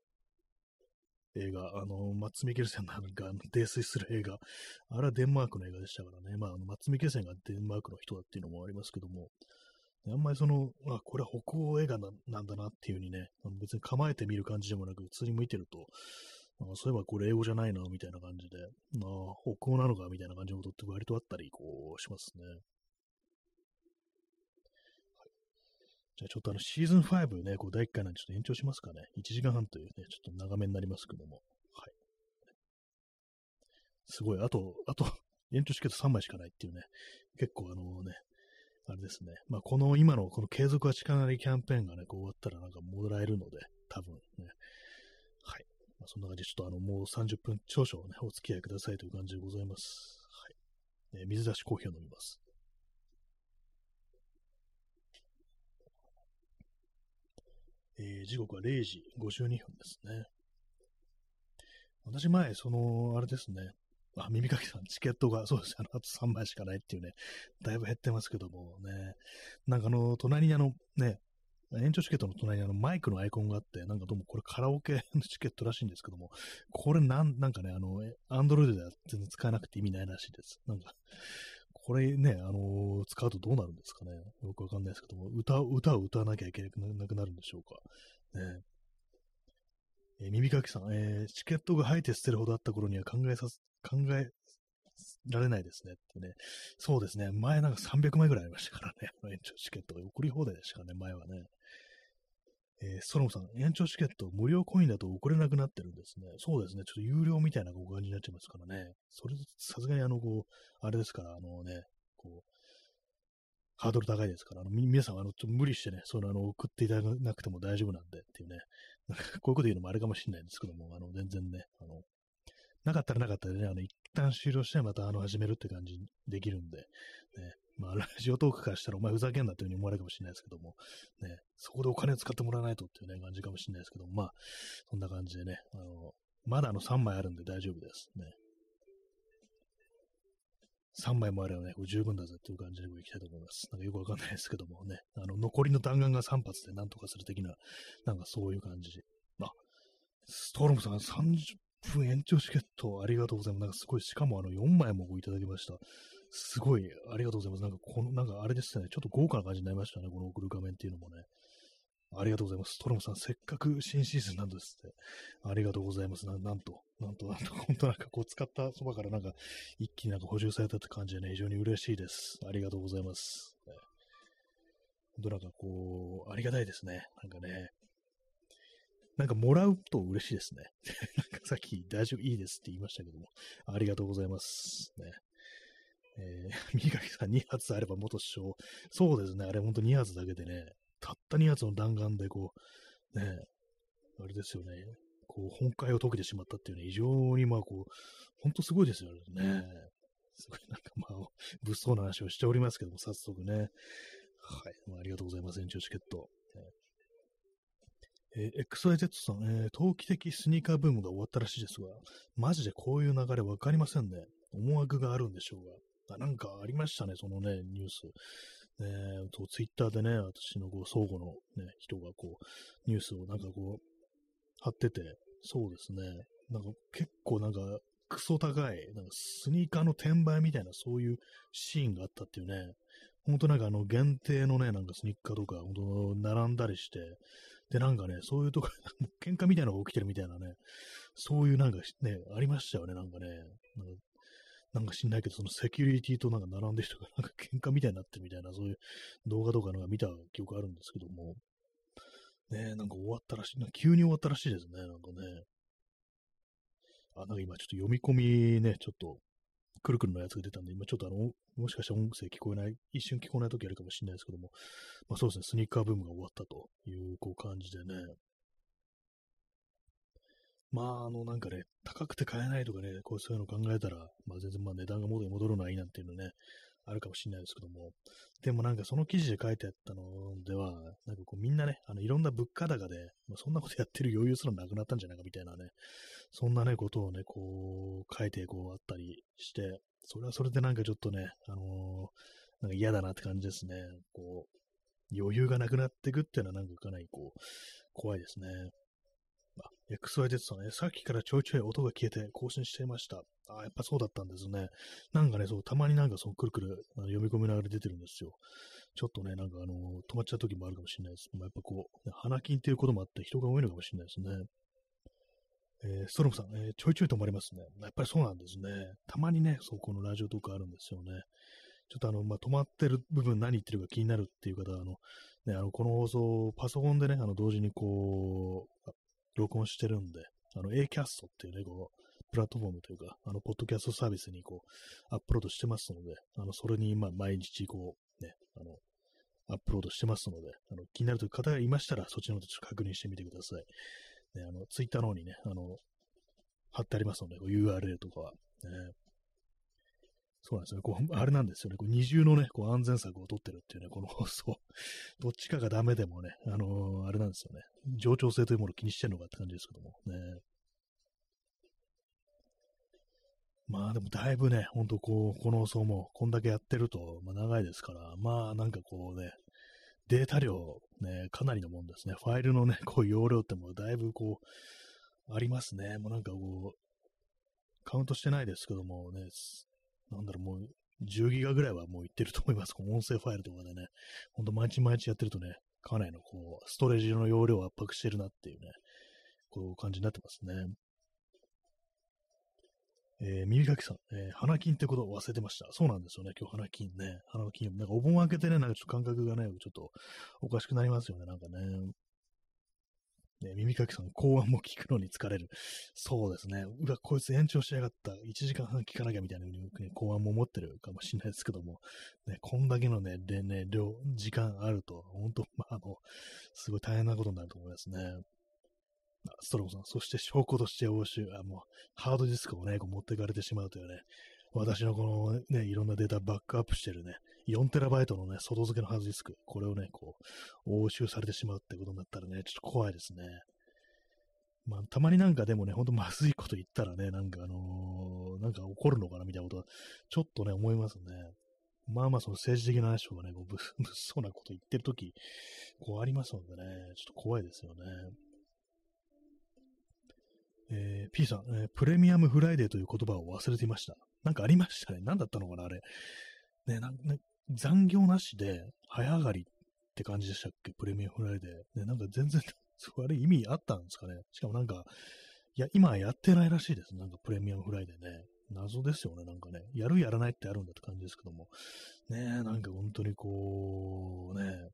映画、あの、マッツ・ミケルセンが泥酔する映画、あれはデンマークの映画でしたからね、まあ、あのマッツ・ミケルセンがデンマークの人だっていうのもありますけども、あんまりその、あ、これは北欧映画なんだなっていう風にね、別に構えて見る感じでもなく、普通に見てると、あそういえばこれ英語じゃないな、みたいな感じで、あ北欧なのか、みたいな感じのことって割とあったり、こう、しますね。ちょっとあのシーズン5ね、こう第1回なんでちょっと延長しますかね。1時間半というね、ちょっと長めになりますけども。はい。すごい、あと、あと、延長チケット3枚しかないっていうね、結構あのね、あれですね。まあ、この今のこの継続は力なりキャンペーンがね、こう終わったらなんかもらえるので、多分ね。はい。まあ、そんな感じで、ちょっとあの、もう30分少々ね、お付き合いくださいという感じでございます。はい。えー、水出しコーヒーを飲みます。えー、時刻は0時52分ですね。私前、その、あれですね、あ、耳かきさん、チケットが、そうです、あの、あと3枚しかないっていうね、だいぶ減ってますけどもね、なんかあの、隣にあの、ね、延長チケットの隣にあのマイクのアイコンがあって、なんかどうもこれカラオケの チケットらしいんですけども、これなん、なんかね、あの、アンドロイドでは全然使えなくて意味ないらしいです。なんか、これね、あのー、使うとどうなるんですかね。よくわかんないですけども、歌、歌を歌わなきゃいけなくなるんでしょうか。ね。え、耳かきさん、えー、チケットが入って捨てるほどあった頃には考えさ考えられないですねってね。そうですね。前なんか300枚ぐらいありましたからね。延長チケットが送り放題でしたからね、前はね。えー、ストロムさん、延長チケット無料コインだと送れなくなってるんですね。そうですね。ちょっと有料みたいな感じになっちゃいますからね。それ、さすがにあの、こう、あれですから、あのね、こう、ハードル高いですから、あの、皆さん、あの、ちょっと無理してね、その、あの、送っていただかなくても大丈夫なんでっていうね、なんかこういうこと言うのもあれかもしれないんですけども、あの、全然ね、あの、なかったらなかったでね、あの、一旦終了してまたあの、始めるって感じにできるんで、ね、まあ、ラジオトークからしたらお前ふざけんなっていう風に思われるかもしれないですけども、ね、そこでお金を使ってもらわないとっていうね、感じかもしれないですけども、まあ、そんな感じでね、あの、まだあの3枚あるんで大丈夫です。ね。3枚もあればね、これ十分だぜっていう感じでいきたいと思います。なんかよくわかんないですけどもね、あの、残りの弾丸が3発でなんとかする的な、なんかそういう感じ。あ、ストールムさん30分延長チケットありがとうございます。なんかすごい、しかもあの4枚もいただきました。すごい、ありがとうございます。なんかこの、なんかあれですね、ちょっと豪華な感じになりましたね、この送る画面っていうのもね。ありがとうございます。トロムさん、せっかく新シーズンなんですって。ありがとうございますな。なんと、なんと、なんと、本当なんかこう使ったそばからなんか一気になんか補充されたって感じでね、非常に嬉しいです。ありがとうございます。ね、本当なんかこう、ありがたいですね。なんかね、なんかもらうと嬉しいですね。なんかさっき大丈夫、いいですって言いましたけども、ありがとうございます。ね。えー、三垣さん2発あれば元首相。そうですね、あれほんと2発だけでね、たった2発の弾丸でこう、ね、あれですよね、こう、本会を解けてしまったっていうね、非常にまあこう、ほんとすごいですよね。すごいなんかまあ、物騒な話をしておりますけども、早速ね。はい。まあ、ありがとうございます、延長チケット。えー、XYZ さん、えー、投機的スニーカーブームが終わったらしいですが、マジでこういう流れわかりませんね。思惑があるんでしょうが。あなんかありましたね、そのね、ニュース。ね、とツイッターでね、私のこう相互の、ね、人がこう、ニュースをなんかこう、貼ってて、そうですね、なんか結構なんか、クソ高い、なんかスニーカーの転売みたいなそういうシーンがあったっていうね、ほんとなんかあの限定のね、なんかスニーカーとか、ほんと並んだりして、で、なんかね、そういうとこ、喧嘩みたいなのが起きてるみたいなね、そういうなんかね、ありましたよね、なんかね。なんかなんか知んないけど、そのセキュリティとなんか並んでる人がなんか喧嘩みたいになってるみたいな、そういう動画とかのが見た記憶あるんですけども、ねなんか終わったらしい、なんか急に終わったらしいですね、なんかね。あ、なんか今ちょっと読み込みね、ちょっとくるくるのやつが出たんで、今ちょっとあの、もしかしたら音声聞こえない、一瞬聞こえない時あるかもしれないですけども、まあそうですね、スニーカーブームが終わったというこう感じでね、まあ、あの、なんかね、高くて買えないとかね、こうそういうの考えたら、まあ全然まあ値段が元に戻るのはいいなんていうのね、あるかもしれないですけども、でもなんかその記事で書いてあったのでは、なんかこうみんなね、あのいろんな物価高で、まあ、そんなことやってる余裕すらなくなったんじゃないかみたいなね、そんなね、ことをね、こう書いてこうあったりして、それはそれでなんかちょっとね、あのー、なんか嫌だなって感じですね。こう、余裕がなくなっていくっていうのはなんかかなりこう、怖いですね。あ、XY ですとね、さっきからちょいちょい音が消えて更新していました。あ、やっぱそうだったんですね。なんかね、そう、たまになんかそのくるくる読み込みながら出てるんですよ。ちょっとね、なんかあの、止まっちゃう時もあるかもしれないです。まあ、やっぱこう、ね、花金っていうこともあって人が多いのかもしれないですね。えー、ストロムさん、えー、ちょいちょい止まりますね。やっぱりそうなんですね。たまにね、そう、このラジオとかあるんですよね。ちょっとあの、まあ、止まってる部分何言ってるか気になるっていう方は、あの、ね、あの、この放送、パソコンでね、あの、同時にこう、録音してるんで、あの、Acast っていうね、こう、プラットフォームというか、あの、ポッドキャストサービスにこう、アップロードしてますので、あの、それに、まあ、毎日こう、ね、あの、アップロードしてますので、あの、気になるという方がいましたら、そちらの方でちょっと確認してみてください。ね、あの、Twitter の方にね、あの、貼ってありますので、URL とかは。ね、そうなんですよね。こう、あれなんですよね。こう二重のね、こう安全策を取ってるっていうね、この 放送。どっちかがダメでもね、あのー、あれなんですよね。冗長性というものを気にしてるのかって感じですけどもね。まあでもだいぶね、ほんとこう、この放送もこんだけやってると、まあ長いですから、まあなんかこうね、データ量ね、かなりのもんですね。ファイルのね、こう容量ってもだいぶこう、ありますね。もうなんかこう、カウントしてないですけどもね、なんだろう、もう10ギガぐらいはもういってると思います。この音声ファイルとかでね、ほんと毎日毎日やってるとね、かなりのこう、ストレージの容量を圧迫してるなっていうね、こう感じになってますね。えー、耳かきさん、えー、花金ってことを忘れてました。そうなんですよね、今日花金ね。花金、なんかお盆明けてね、なんかちょっと感覚がね、ちょっとおかしくなりますよね、なんかね。ね、耳かきさん、公安も聞くのに疲れる。そうですね。うわ、こいつ延長しやがった。1時間半聞かなきゃみたいな風に、ね、公安も思ってるかもしれないですけども、ね、こんだけのね、でね、量、時間あると、本当まあ、あの、すごい大変なことになると思いますね。ストロムさん、そして証拠として押収、あ、もう、ハードディスクをね、こう持っていかれてしまうというね、私のこのね、いろんなデータバックアップしてるね、4TB のね、外付けのハードディスク、これをね、こう、押収されてしまうってことになったらね、ちょっと怖いですね。まあ、たまになんかでもね、ほんとまずいこと言ったらね、なんかあのー、なんか怒るのかなみたいなことは、ちょっとね、思いますね。まあまあ、その政治的な話とかね、こう 物騒なこと言ってるとき、こうありますのでね、ちょっと怖いですよね。えー、P さん、えー、プレミアムフライデーという言葉を忘れていました。なんかありましたね。何だったのかな、あれ。ね、なんね残業なしで早上がりって感じでしたっけ？プレミアムフライデー。ね、なんか全然 あれ意味あったんですかね？しかもなんか、いや、今やってないらしいです。なんかプレミアムフライデーね。謎ですよね、なんかね。やるやらないってあるんだって感じですけども。ねえ、なんか本当にこう、ね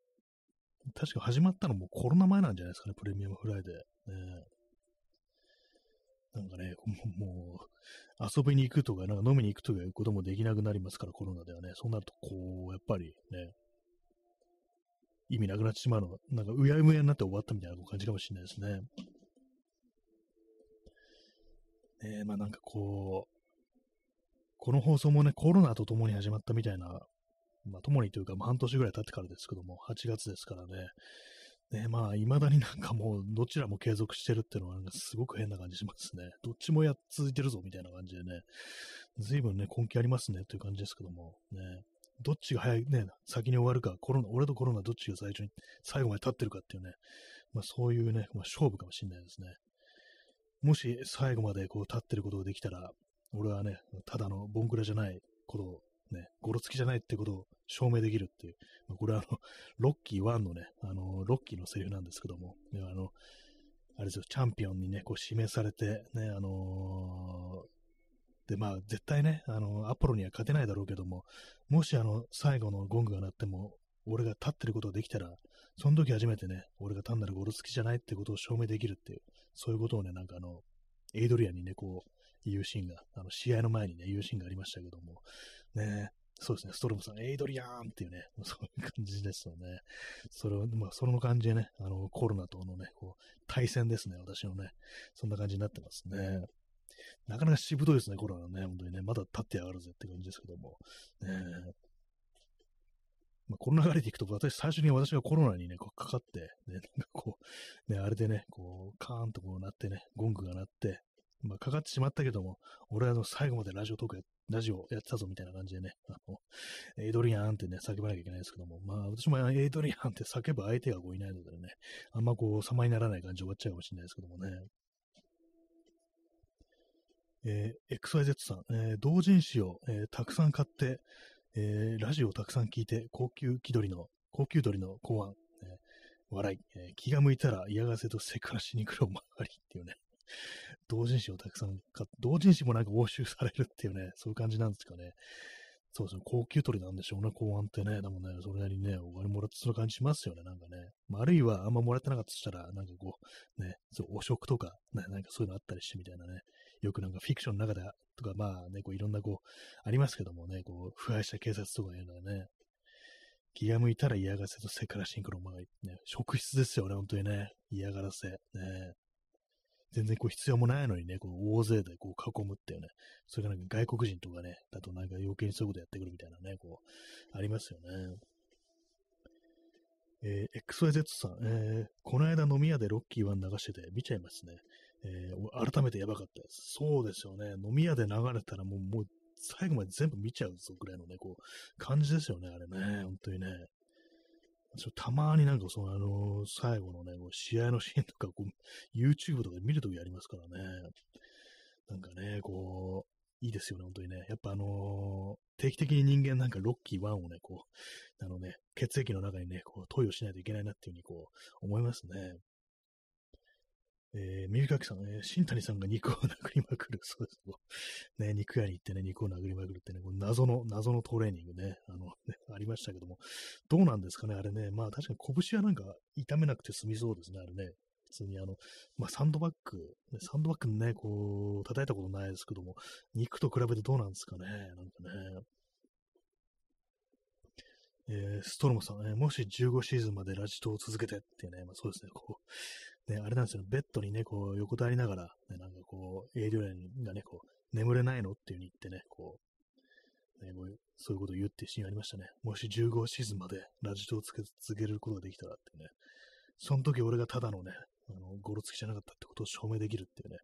確か始まったのもコロナ前なんじゃないですかね、プレミアムフライデー。ねなんかね、もう、遊びに行くとか、なんか飲みに行くとかいうこともできなくなりますから、コロナではね。そうなると、こう、やっぱりね、意味なくなってしまうのが、なんかうやむやになって終わったみたいな感じかもしれないですね。ねまあなんかこう、この放送もね、コロナと共に始まったみたいな、まあ共にというか、ま、半年ぐらい経ってからですけども、8月ですからね。ねまあ、未だになんかもう、どちらも継続してるっていうのは、なんかすごく変な感じしますね。どっちもやっ続いてるぞ、みたいな感じでね。随分ね、根気ありますね、という感じですけども、ね。どっちが早い、ね、先に終わるか、コロナ、俺とコロナどっちが最初に、最後まで立ってるかっていうね、まあそういうね、まあ、勝負かもしれないですね。もし最後までこう立ってることができたら、俺はね、ただのボンクラじゃないことを、ね、ゴロつきじゃないってことを証明できるっていう、まあ、これはあの、ロッキー1のね、あの、ロッキーのセリフなんですけども、ね、あの、あれですよ、チャンピオンにね、こう指名されて、ね、あのーで、まあ、絶対ね、あの、アポロには勝てないだろうけども、もしあの、最後のゴングが鳴っても、俺が立ってることができたら、その時初めてね、俺が単なるゴロつきじゃないってことを証明できるっていう、そういうことをね、なんかあの、エイドリアンにね、こう、言うシーンが、あの、試合の前にね、言うシーンがありましたけども、ね、そうですね、ストロムさん、エイドリアンっていうね、そういう感じですよね。それを、まあ、その感じでね、あの、コロナとのね、こう、対戦ですね、私のね、そんな感じになってますね。なかなかしぶといですね、コロナね。本当にね、まだ立ってやがるぜって感じですけども。ねまあ、この流れでいくと、私、最初に私がコロナにね、こうかかって、ね、なんかこう、ね、あれでね、こう、カーンとこうなってね、ゴングが鳴って、まあ、かかってしまったけども、俺はあの、最後までラジオトークや、ラジオやってたぞみたいな感じでね、あの、エイドリアンってね、叫ばなきゃいけないですけども、まあ、私もエイドリアンって叫ぶ相手がこういないのでね、あんまこう、様にならない感じで終わっちゃうかもしれないですけどもね。えー、XYZ さん、えー、同人誌を、えー、たくさん買って、えー、ラジオをたくさん聞いて、高級気取りの、高級鳥の考案、えー、笑い、えー、気が向いたら嫌がらせとセクハラしに来るおまわりっていうね、同人誌をたくさん買って、同人誌もなんか押収されるっていうね、そういう感じなんですかね。そうですね、高級鳥なんでしょうね、公安ってね。でもね、それなりにね、お金もらってその感じしますよね、なんかね。まあ、あるいはあんまもらってなかったとしたら、なんかこう、ね、そう、汚職とか、ね、なんかそういうのあったりしてみたいなね。よくなんかフィクションの中でとか、まあね、こういろんなこう、ありますけどもね、こう、腐敗した警察とかいうのはね、気が向いたら嫌がらせとセクラシンクロまあね、職質ですよね、本当にね。嫌がらせ。ね。全然こう必要もないのにね、こう大勢でこう囲むっていうね、それがなんか外国人とかね、だとなんか余計にそういうことやってくるみたいなね、こう、ありますよね。えー、XYZ さん、えー、この間飲み屋でロッキー1流してて見ちゃいますね。えー、改めてやばかったです。そうですよね。飲み屋で流れたらもう、もう最後まで全部見ちゃうぞぐらいのね、こう、感じですよね、あれね。本当にね。たまになんかその、あの、最後のね、試合のシーンとか、こう、YouTube とかで見るときありますからね。なんかね、こう、いいですよね、本当にね。やっぱあのー、定期的に人間なんかロッキー1をね、こう、あのね、血液の中にね、こう、投与しないといけないなっていうふうにこう、思いますね。えー、耳かきさん、えー、新谷さんが肉を殴りまくる。そうです。ね、肉屋に行ってね、肉を殴りまくるってね、こ謎の、謎のトレーニングね、あの、ね、ありましたけども、どうなんですかね、あれね。まあ確かに拳はなんか痛めなくて済みそうですね、あれね。普通にあの、まあサンドバッグ、サンドバッグね、こう、叩いたことないですけども、肉と比べてどうなんですかね、なんかね。えー、ストロムさん、えー、もし15シーズンまでラジトを続けてってね、まあそうですね、こう、ね、あれなんですよ、ベッドにね、こう、横たわりながら、ね、なんかこう、エイリアンがね、こう、眠れないの？っていう風に言ってね、こう、ね、こうそういうことを言うってうシーンありましたね。もし15シーズンまでラジトをつけ続けることができたらってね、その時俺がただのね、あの、ゴロつきじゃなかったってことを証明できるっていうね、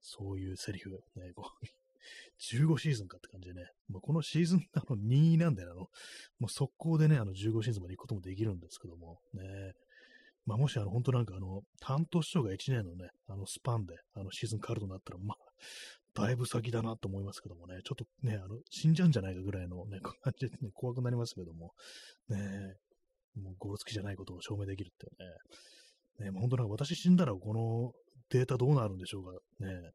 そういうセリフ、ね、こう、15シーズンかって感じでね、まあ、このシーズンあの2位なんで、あの、もう速攻でね、あの15シーズンまで行くこともできるんですけども、ね、まあ、もしあの、本当なんかあの、担当師匠が1年のね、あの、スパンで、あの、シーズン変わるとなったら、まあ、だいぶ先だなと思いますけどもね、ちょっとね、あの、死んじゃうんじゃないかぐらいのね、感じで、ね、怖くなりますけども、ね、もう、ゴロつきじゃないことを証明できるってね、ね、もう本当なんか私死んだらこのデータどうなるんでしょうか。ね、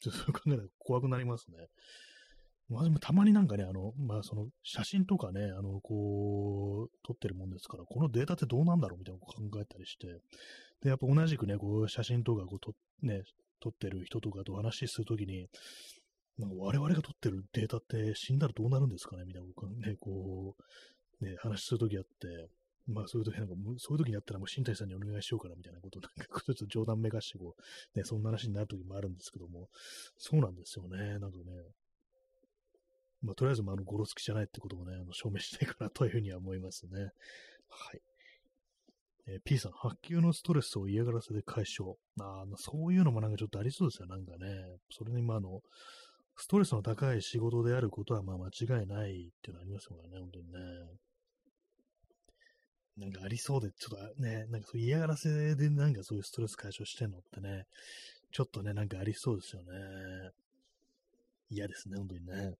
ちょっと考えたら怖くなりますね。まあでもたまになんかね、あの、まあその写真とかね、あの、こう、撮ってるもんですから、このデータってどうなんだろうみたいなこと考えたりして、で、やっぱ同じくね、こう、写真とかこう、と、ね、撮ってる人とかと話するときに、なんか我々が撮ってるデータって死んだらどうなるんですかねみたいなことね、こう、ね、話するときあって、まあそういう時なんか、そういう時になったらもう新谷さんにお願いしようかなみたいなことなんかちょっと冗談めかしてこう、ね、そんな話になる時もあるんですけども、そうなんですよね。なんかね、まあ、とりあえず、まあ、あの、ゴロつきじゃないってことをね、あの証明したいかなというふうには思いますね。はい。えー、P さん、発球のストレスを嫌がらせで解消。ああそういうのもなんかちょっとありそうですよ、なんかね。それに、まあ、あの、ストレスの高い仕事であることは、まあ、間違いないっていうのありますからね、本当にね。なんかありそうで、ちょっとね、なんかそう嫌がらせでなんかそういうストレス解消してんのってね、ちょっとね、なんかありそうですよね。嫌ですね、本当にね。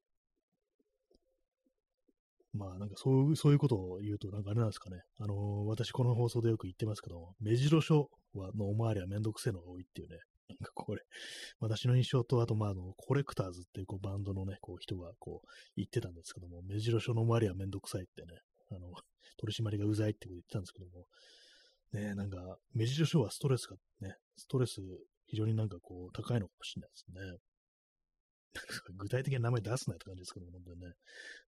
まあなんかそう、そういうことを言うと、なんかあれなんですかね。あのー、私この放送でよく言ってますけど、目白書はのおまわりはめんどくせえのが多いっていうね。なんかこれ、私の印象と、あとまああの、コレクターズっていうこうバンドのね、こう人がこう言ってたんですけども、目白書のおまわりはめんどくさいってね、あの、取り締まりがうざいってこと言ってたんですけども、ね、なんか、目白書はストレスがね、ストレス非常になんかこう高いのかもしれないですね。具体的な名前出すなって感じですけど、本当にね。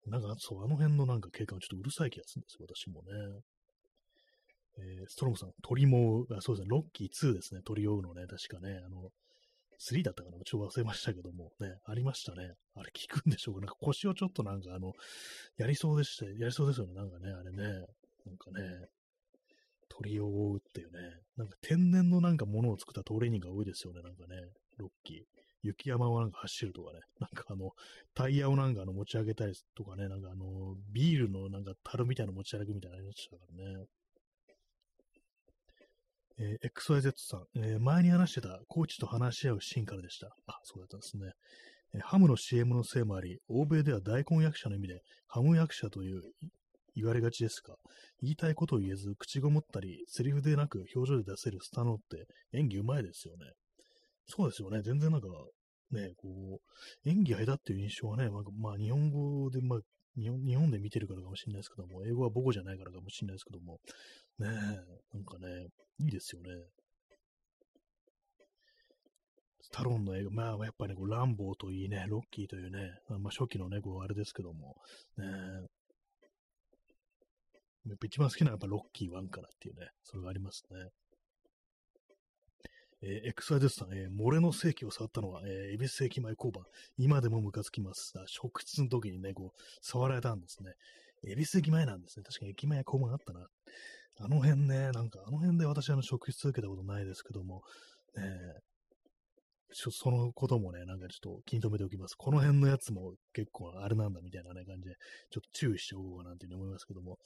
なんか、そう、あの辺のなんか警官はちょっとうるさい気がするんですよ、私もね。えー、ストロムさん、鳥もあ、そうですね、ロッキー2ですね、鳥を追うのね、確かね、あの、3だったかなちょっと忘れましたけども、ね、ありましたね。あれ聞くんでしょうか？なんか腰をちょっとなんかあの、やりそうでして、やりそうですよね、なんかね、あれね。なんかね、鳥を追うっていうね、なんか天然のなんかものを作ったトレーニングが多いですよね、なんかね。ロッキー。雪山をなんか走るとかね、なんかあの、タイヤをなんかあの持ち上げたりとかね、なんかあの、ビールのなんか樽みたいなの持ち歩くみたいなのありましたからね。えー、XYZ さん、えー、前に話してたコーチと話し合うシーンからでした。あ、そうだったんですね。えー、ハムの CM のせいもあり、欧米では大根役者の意味で、ハム役者という言われがちですが、言いたいことを言えず、口ごもったり、セリフでなく表情で出せるスタノって演技うまいですよね。そうですよね。全然なんか、ね、こう、演技下手っていう印象はね、まあ、まあ、日本語で、まあ、日本日本で見てるからかもしれないですけども、英語は母語じゃないからかもしれないですけども、ねなんかね、いいですよね。タローンの映画、まあやっぱりね、こうランボーといいね、ロッキーというね、まあ初期のね、こうあれですけども、ねやっぱ一番好きなのはやっぱロッキー1からっていうね、それがありますね。えー、XYZ さん、えー、漏れの世紀を触ったのは、えー、恵比寿世紀前交番。今でもムカつきます。食室の時にね、こう、触られたんですね。恵比寿駅前なんですね。確かに駅前交番あったな。あの辺ね、なんかあの辺で私あの職質受けたことないですけども、ね、ちょそのこともね、なんかちょっと気に留めておきます。この辺のやつも結構あれなんだみたいなね、感じで、ちょっと注意しておこうかなっていうふうに思いますけども、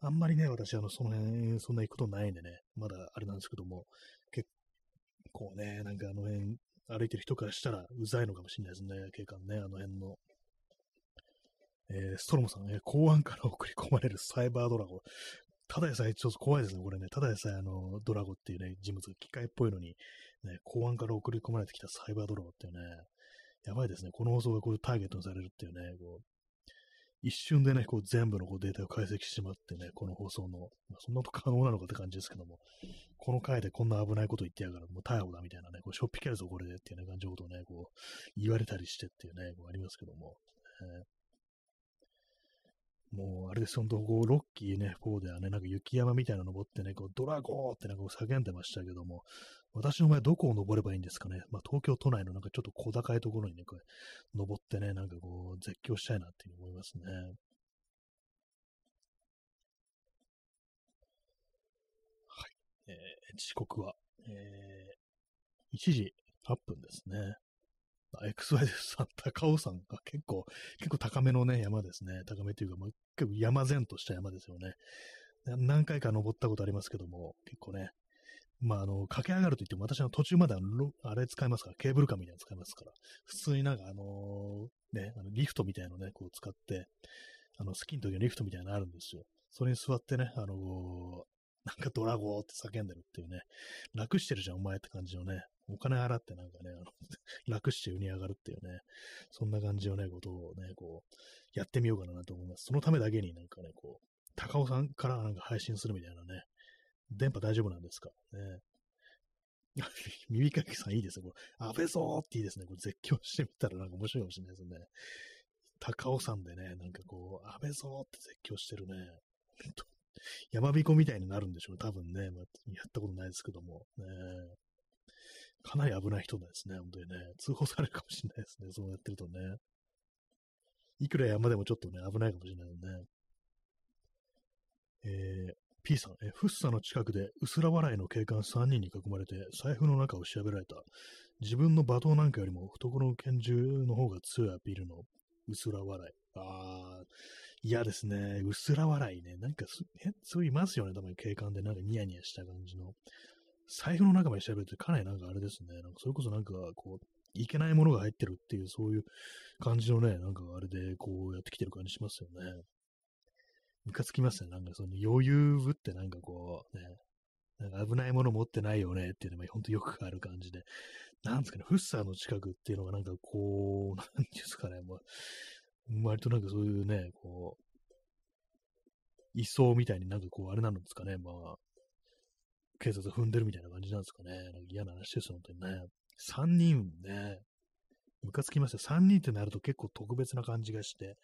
あんまりね、私あの、その辺、そんな行くことないんでね、まだあれなんですけども、結構ね、なんかあの辺、歩いてる人からしたらうざいのかもしれないですね、警官ね、あの辺の。えー、ストロムさん、えー、公安から送り込まれるサイバードラゴン。ただでさえちょっと怖いですね、これね。ただでさえあの、ドラゴっていうね、人物が機械っぽいのに、ね、公安から送り込まれてきたサイバードラゴっていうね、やばいですね。この放送がこういうターゲットにされるっていうね、こう、一瞬でね、こう全部のこうデータを解析してしまってね、この放送の、まあ、そんなこと可能なのかって感じですけども、この回でこんな危ないこと言ってやがる、もう逮捕だみたいなね、こうしょっぴけるぞこれでっていうね、感じのことをね、こう言われたりしてっていうね、こうありますけども、えーもう、あれです、本当こう、ロッキーね、4ではね、なんか雪山みたいなの登ってね、こう、ドラゴーってなんか叫んでましたけども、私の場合どこを登ればいいんですかね？まあ、東京都内のなんかちょっと小高いところにね、これ、登ってね、なんかこう、絶叫したいなっていうふうに思いますね。はい。えー、時刻は、えー、1時8分ですね。XY ですさん、高尾山が結構、結構高めのね、山ですね。高めというか、まあ、結構山前とした山ですよね。何回か登ったことありますけども、結構ね、まあ、あの、駆け上がると言っても、私の途中まであのあれ使いますから、ケーブルカーみたいなの使いますから、普通になんかあのー、ね、あのリフトみたいなのね、こう使って、あの、スキーの時のリフトみたいなのあるんですよ。それに座ってね、あのー、なんかドラゴーって叫んでるっていうね、楽してるじゃん、お前って感じのね、お金払ってなんかね、あの 楽して売り上がるっていうね、そんな感じのね、ことをね、こう、やってみようかなと思います。そのためだけになんかね、こう、高尾さんからなんか配信するみたいなね、電波大丈夫なんですか？ね。耳かきさんいいですね。これ、安倍ぞーっていいですね。これ絶叫してみたらなんか面白いかもしれないですね。高尾山でね、なんかこう、安倍ぞーって絶叫してるね。山彦みたいになるんでしょう。多分ね。まあ、やったことないですけども。ねかなり危ない人ですね、本当にね。通報されるかもしれないですね、そうやってるとね。いくら山でもちょっとね、危ないかもしれないよね。えー、P さん、えフッサの近くで薄ら笑いの警官3人に囲まれて財布の中を調べられた。自分の罵倒なんかよりも懐の拳銃の方が強いアピールの薄ら笑い。ああ、嫌ですね。薄ら笑いね。なんかえ、そういますよね。たまに警官でなんかニヤニヤした感じの。財布の中まで調べるとかなりなんかあれですね。なんかそれこそなんかこう、いけないものが入ってるっていう、そういう感じのね、なんかあれでこうやってきてる感じしますよね。ムカつきますね。なんかその余裕ぶってなんかこう、ね、なんか危ないもの持ってないよねっていうのが本当よくある感じで、なんですかね、フッサーの近くっていうのがなんかこう、なんですかね、もう、割となんかそういうね、こう、位相みたいになんかこう、あれなんですかね、まあ、警察踏んでるみたいな感じなんですかね。なんか嫌な話ですよ、本当にね。3人ね、ムカつきました。3人ってなると結構特別な感じがして、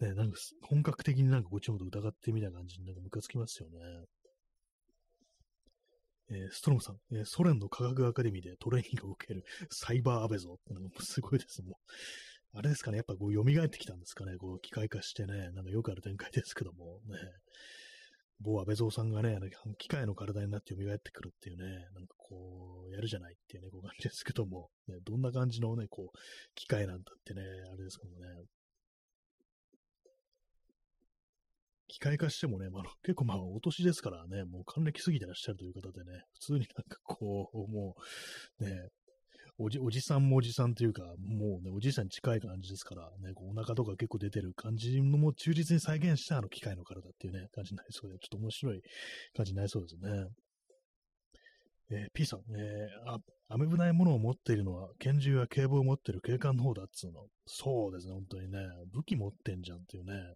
ね、なんか本格的になんかこっちのこと疑ってみた感じになんかムカつきますよね。えー、ストロムさん、えー、ソ連の科学アカデミーでトレーニングを受けるサイバーアベゾ。なんかすごいです。もう、あれですかね、やっぱこう蘇ってきたんですかね、こう機械化してね、なんかよくある展開ですけども、ね。某安倍蔵さんがね、あの機械の体になって蘇ってくるっていうね、なんかこう、やるじゃないっていうね、こう感じですけども、ね、どんな感じのね、こう、機械なんだってね、あれですけどもね。機械化してもね、まあ、結構まあ、お年ですからね、もう還暦過ぎてらっしゃるという方でね、普通になんかこう、もう、ね、おじ、おじさんもおじさんというか、もうね、おじいさんに近い感じですから、ね、こうお腹とか結構出てる感じのも忠実に再現したあの機械の体っていうね、感じになりそうで、ちょっと面白い感じになりそうですね。えー、P さん、えー、あ、雨危ないものを持っているのは、拳銃や警棒を持っている警官の方だっつうの。そうですね、本当にね。武器持ってんじゃんっていうね。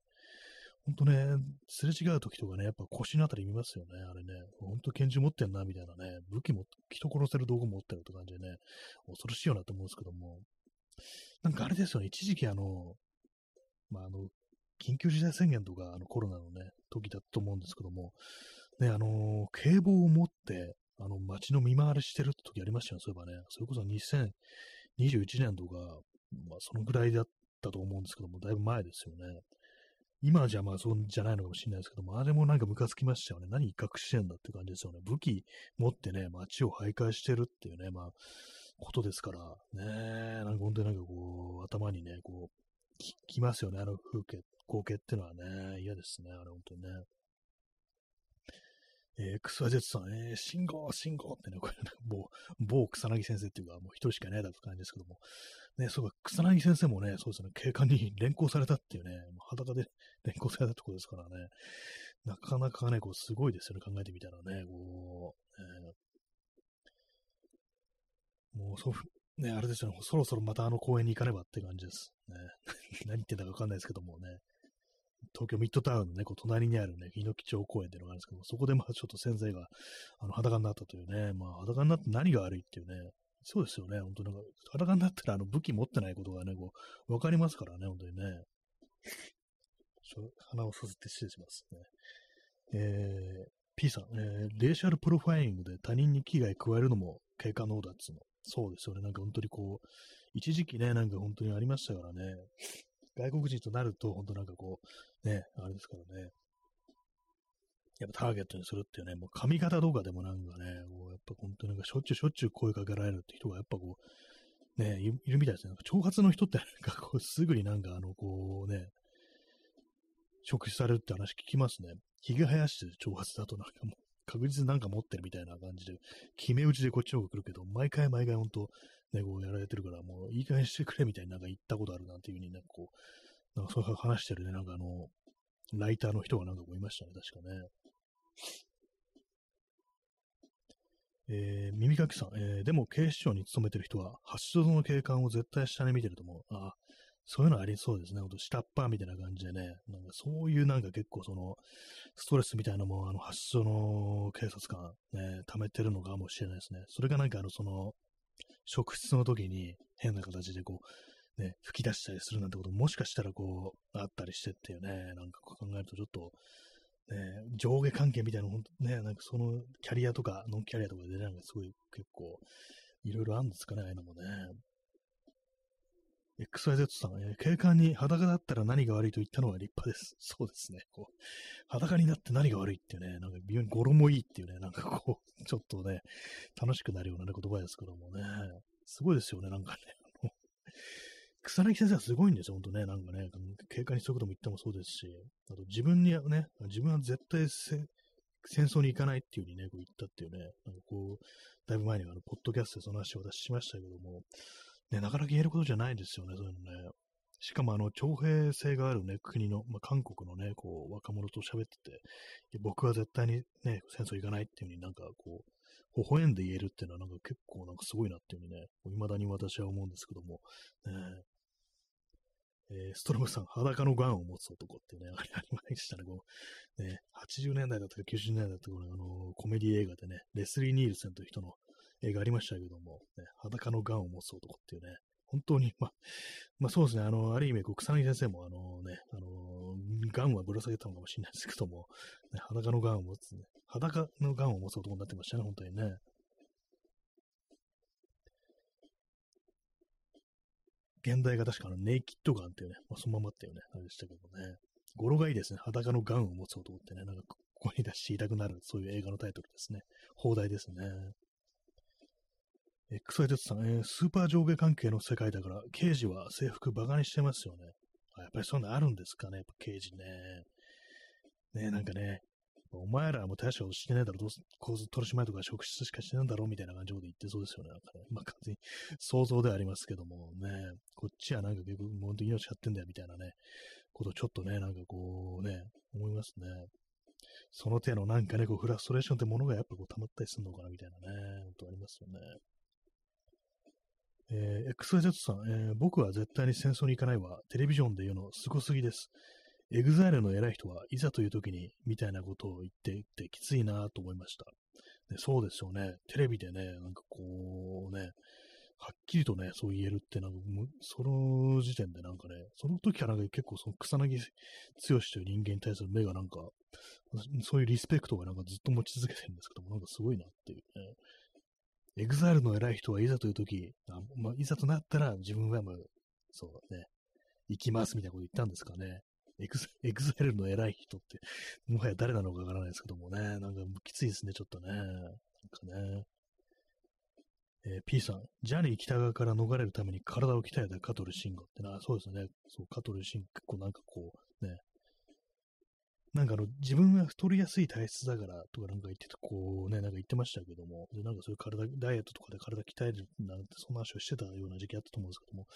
ほんとね、すれ違う時とかね、やっぱ腰のあたり見ますよね、あれね。ほんと拳銃持ってんな、みたいなね。武器も、人殺せる道具持ってるって感じでね、恐ろしいよなと思うんですけども。なんかあれですよね、一時期あの、まあ、あの、緊急事態宣言とか、あのコロナのね、時だと思うんですけども、ね、あの、警棒を持って、あの、街の見回りしてるって時ありましたよ、そういえばね。それこそ2021年とか、まあ、そのぐらいだったと思うんですけども、だいぶ前ですよね。今じゃまあそうじゃないのかもしれないですけども、あれもなんかムカつきましたよね。何威嚇してんだって感じですよね。武器持ってね、街を徘徊してるっていうね、まあ、ことですから、ね、なんか本当になんかこう、頭にね、こう、きますよね、あの風景、光景っていうのはね、嫌ですね、あれ本当にね。えー、XYZ さん、えー、信号、信号ってね、これ、ね、某、某草薙先生っていうか、もう一人しかいないだと感じですけども、ね、そうか、草薙先生もね、そうですね、警官に連行されたっていうね、もう裸で連行されたってことですからね、なかなかね、こう、すごいですよね、考えてみたらね、こう、えー、もう、そう、ね、あれですよね、そろそろまたあの公園に行かねばって感じです。ね、何言ってんだかわかんないですけどもね、東京ミッドタウンのね、こう隣にあるね、猪木町公園っていうのがあるんですけどそこでまあちょっと先生があの裸になったというね、まあ裸になって何が悪いっていうね、そうですよね。本当なんか、裸になったらあの武器持ってないことがね、こう、わかりますからね、本当にね。鼻をさせて失礼しますね。えー、P さん、えー、レーシャルプロファイリングで他人に危害加えるのも経過能だっつうの。そうですよね。なんか本当にこう、一時期ね、なんか本当にありましたからね。外国人となると、本当なんかこう、ね、あれですからね。やっぱターゲットにするっていうね、もう髪型とかでもなんかね、こうやっぱ本当になんかしょっちゅうしょっちゅう声かけられるって人がやっぱこう、ね、いるみたいですね。なんか長髪の人ってなんかこうすぐになんかあの、こうね、食事されるって話聞きますね。髭生やしてる長髪だとなんかもう確実になんか持ってるみたいな感じで、決め打ちでこっちの方が来るけど、毎回毎回本当、ね、こうやられてるから、もういい加減してくれみたいななんか言ったことあるなんていうふうになんかこう、なんかそういう話してるね、なんかあの、ライターの人がなんかこういましたね、確かね。えー、耳かきさん、えー、でも警視庁に勤めてる人は、発祥の警官を絶対下に見てると思う。あそういうのありそうですね。ほんと、下っ端みたいな感じでね。なんかそういうなんか結構その、ストレスみたいなのも、あの、発祥の警察官、ね、溜めてるのかもしれないですね。それがなんかあの、その、食室の時に変な形でこう、ね、吹き出したりするなんてこともしかしたらこう、あったりしてっていうね、なんか考えるとちょっと、ね、上下関係みたいなの、ね、なんかそのキャリアとか、ノンキャリアとかで、ねなんかすごい結構、いろいろあるんですかね、ああいうのもね。XYZ さん、えー、警官に裸だったら何が悪いと言ったのは立派です。そうですね。こう裸になって何が悪いっていうね、なんか微妙に語呂もいいっていうね、なんかこう、ちょっとね、楽しくなるような、ね、言葉ですけどもね、すごいですよね、なんかね。草薙先生はすごいんですよ、ほんとね。なんかね、警官にそういうことも言ってもそうですし、あと自分にね、自分は絶対戦争に行かないっていう風にね、こう言ったっていうね、なんかこう、だいぶ前にあの、ポッドキャストでその話を私しましたけども、ね、なかなか言えることじゃないですよね、そういうのね。しかもあの、徴兵制があるね、国の、まあ、韓国のね、こう、若者と喋ってて、僕は絶対にね、戦争行かないっていう風になんかこう、微笑んで言えるっていうのはなんか結構なんかすごいなっていうふうにね、未だに私は思うんですけども、ねえー、ストロムさん、裸のガンを持つ男っていうね、あれありましたね。こうね80年代だったか90年代だったか、あのコメディ映画でね、レスリー・ニールセンという人の映画ありましたけども、ね、裸のガンを持つ男っていうね、本当に、まあ、まあそうですね、あの、ある意味、草薙先生も、あのね、あの、ガンはぶら下げたのかもしれないですけども、ね、裸のガンを持つ、ね、裸のガンを持つ男になってましたね、本当にね。現代が確かのネイキッドガンっていうね、まあ、そのままっていうね、あれでしたけどね。語呂がいいですね。裸のガンを持つ男ってね、なんか声に出していたくなる、そういう映画のタイトルですね。放題ですね。XYZ さん、えー、スーパー上下関係の世界だから、刑事は制服バカにしてますよね。やっぱりそういうのあるんですかね、やっぱ刑事ね。ねなんかね、お前らはもう大したことしてねえだろ、どうす、構図取り締まりとか職質しかしてないんだろうみたいな感じで言ってそうですよね。なんかね。まあ完全に想像ではありますけどもね、こっちはなんか結局、本当に命やってんだよみたいなね、ことちょっとね、なんかこうね、思いますね。その手のなんかね、こうフラストレーションってものがやっぱこう溜まったりするのかなみたいなね、本当ありますよね。えー、XYZ さん、えー、僕は絶対に戦争に行かないわ。テレビジョンで言うのすごすぎです。エグザイルの偉い人はいざという時にみたいなことを言っていてきついなと思いました。でそうですよね。テレビでね、なんかこうね、はっきりとね、そう言えるって、なんか、その時点でなんかね、その時から結構その草薙剛という人間に対する目がなんか、そういうリスペクトがなんかずっと持ち続けてるんですけども、なんかすごいなっていうね。エグザイルの偉い人はいざという時、あまあ、いざとなったら自分はもう、そうね、行きますみたいなこと言ったんですかね。エグエグザイルの偉い人って、もはや誰なのかわからないですけどもね、なんかきついですね、ちょっとね。なんかね。えー、P さん、ジャニー喜多川から逃れるために体を鍛えたカトルシンゴってな、そうですね。そう、香取慎吾、結構なんかこう、ね。なんかあの、自分が太りやすい体質だからとかなんか言ってて、こうね、なんか言ってましたけども、で、なんかそういう体、ダイエットとかで体鍛えるなんて、そんな話をしてたような時期あったと思うんですけども、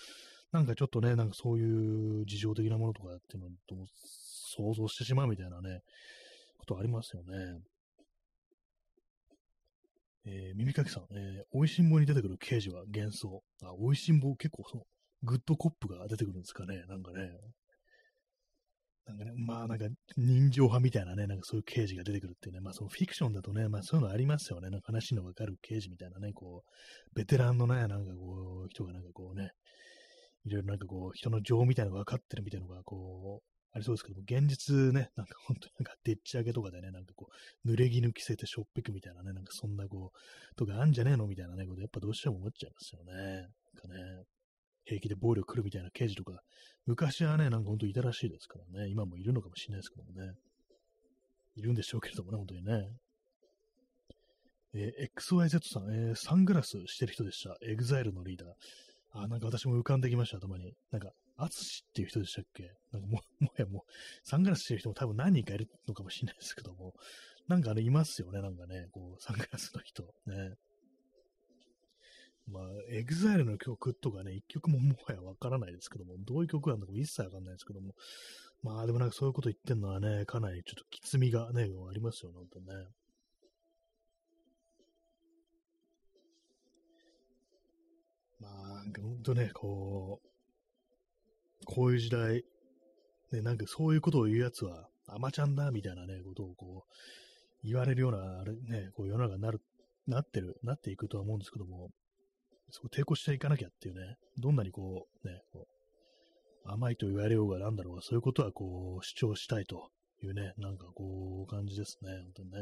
なんかちょっとね、なんかそういう事情的なものとかっていうのとも想像してしまうみたいなね、ことありますよね。えー、耳かきさん、えー、おいしんぼに出てくる刑事は幻想。あ、おいしんぼ結構その、グッドコップが出てくるんですかね、なんかね。なんかね、まあなんか人情派みたいなね、なんかそういう刑事が出てくるっていうね、まあそのフィクションだとね、まあそういうのありますよね。なんか話のわかる刑事みたいなね、こう、ベテランのね、なんかこう、人がなんかこうね、いろいろなんかこう、人の情みたいなのが分かってるみたいなのが、こう、ありそうですけども、現実ね、なんか本当になんかでっち上げとかでね、なんかこう、濡れ衣着せてしょっぺくみたいなね、なんかそんなこう、とかあんじゃねえのみたいなね、ことやっぱどうしても思っちゃいますよね。なんかね、平気で暴力来るみたいな刑事とか、昔はね、なんか本当いたらしいですからね、今もいるのかもしれないですけどもね。いるんでしょうけれどもね、本当にね。えー、XYZ さん、えー、サングラスしてる人でした。EXILE のリーダー。あ、なんか私も浮かんできました、頭に。なんか、アツシっていう人でしたっけ？なんかもう、もはやもう、サングラスしてる人も多分何人かいるのかもしれないですけども、なんかね、いますよね、なんかね、こう、サングラスの人。ね。まあ、エグザイルの曲とかね、一曲ももはやわからないですけども、どういう曲なのか一切わかんないですけども、まあでもなんかそういうこと言ってんのはね、かなりちょっときつみがね、ありますよね、本当ね。まあ、なんか本当ね、こう、こういう時代、ね、なんかそういうことを言うやつは、アマちゃんだ、みたいなね、ことをこう、言われるような、あれね、こう世の中になる、なってる、なっていくとは思うんですけども、そこ抵抗していかなきゃっていうね、どんなにこう、ね、こう甘いと言われようがなんだろうが、そういうことはこう、主張したいというね、なんかこう、感じですね、本当にね。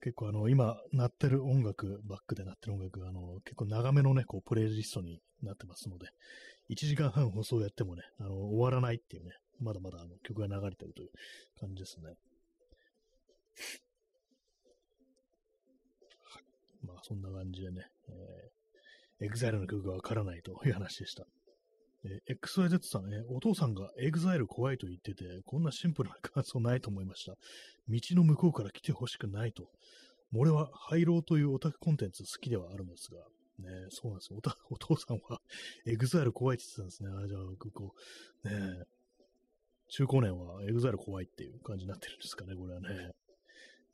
結構あの、今、鳴ってる音楽、バックで鳴ってる音楽、あの、結構長めのね、こう、プレイリストになってますので、1時間半放送やってもね、あの、終わらないっていうね、まだまだあの曲が流れてるという感じですね。そんな感じでね、えー、EXILE の曲がわからないという話でした。えー、XYZ さん、えー、お父さんが EXILE 怖いと言ってて、こんなシンプルな感想ないと思いました。道の向こうから来てほしくないと。俺はハイローというオタクコンテンツ好きではあるんですが、ね、そうなんですよ。おお父さんは EXILE 怖いって言ってたんですね。あじゃあ、こう、ね中高年は EXILE 怖いっていう感じになってるんですかね、これはね。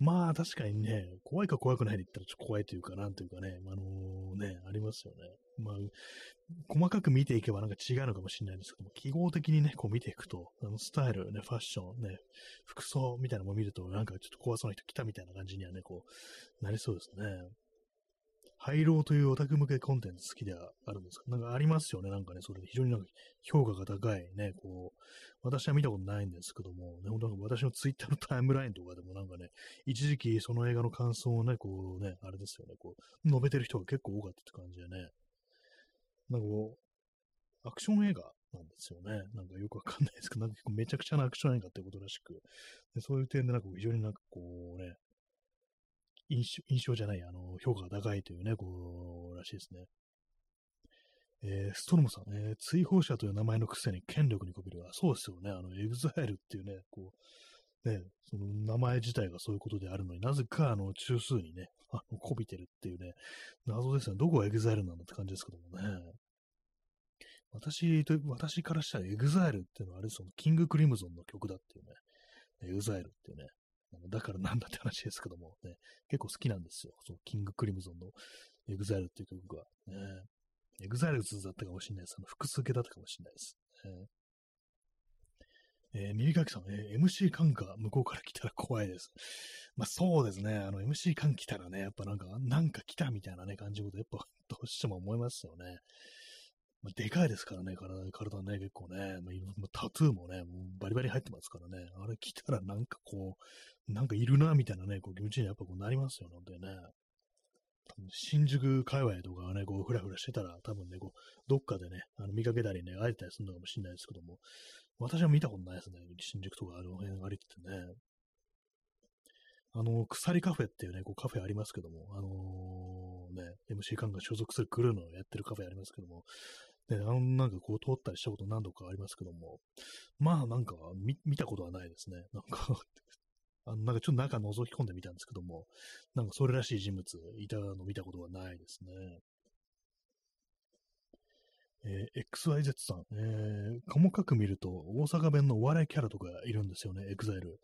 まあ確かにね、怖いか怖くないで言ったらちょっと怖いというか、なんというかね、あのー、ね、ありますよね。まあ、細かく見ていけばなんか違うのかもしれないんですけども、記号的にね、こう見ていくと、あのスタイル、ね、ファッション、ね、服装みたいなのも見ると、なんかちょっと怖そうな人来たみたいな感じにはね、こう、なりそうですね。ハイローというオタク向けコンテンツ好きではあるんですか？なんかありますよね。なんかね、それで非常になんか評価が高いね、こう、私は見たことないんですけども、ね、本当なんか私のツイッターのタイムラインとかでもなんかね、一時期その映画の感想をね、こうね、あれですよね、こう、述べてる人が結構多かったって感じでね、なんかこう、アクション映画なんですよね。なんかよくわかんないですけど、なんか結構めちゃくちゃなアクション映画ってことらしく、でそういう点でなんか非常になんかこう、印象じゃない、あの、評価が高いというね、こう、らしいですね。えー、ストロムさん、えー、追放者という名前のくせに権力にこびる。あそうですよね。あの、エグザイルっていうね、こう、ね、その名前自体がそういうことであるのになぜか、あの、中枢にね、あの、こびてるっていうね、謎ですね。どこがエグザイルなんだって感じですけどもね。私と、私からしたらエグザイルっていうのはあれそのキングクリムゾンの曲だっていうね。エグザイルっていうね。だからなんだって話ですけども、ね、結構好きなんですよ。そのキングクリムゾンのエグザイルっていう曲が。ね、エグザイルズだったかもしれないです。あの複数形だったかもしれないです。ねえー、耳かきさん、えー、MC 感が向こうから来たら怖いです。まあそうですね、あの MC 感来たらね、やっぱなんか、なんか来たみたいなね、感じのこと、やっぱどうしても思いますよね。まあ、でかいですからね、体、体ね、結構ね、まあ、タトゥーもね、もうバリバリ入ってますからね、あれ来たらなんかこう、なんかいるな、みたいなね、こう気持ちにやっぱこうなりますよね、本当にね。新宿界隈とかがね、こう、ふらふらしてたら、多分ね、こう、どっかでね、あの見かけたりね、会えたりするのかもしれないですけども、私は見たことないですね、新宿とかあの辺歩いててね。あの、鎖カフェっていうね、こうカフェありますけども、あのー、ね、MC カンが所属するクルーのやってるカフェありますけども、ね、あの、なんかこう通ったりしたこと何度かありますけども、まあなんか見見たことはないですね。なんかあの、なんかちょっと中覗き込んでみたんですけども、なんかそれらしい人物いたの見たことはないですね。えー、XYZ さん、えー、細かく見ると大阪弁のお笑いキャラとかいるんですよね、EXILE。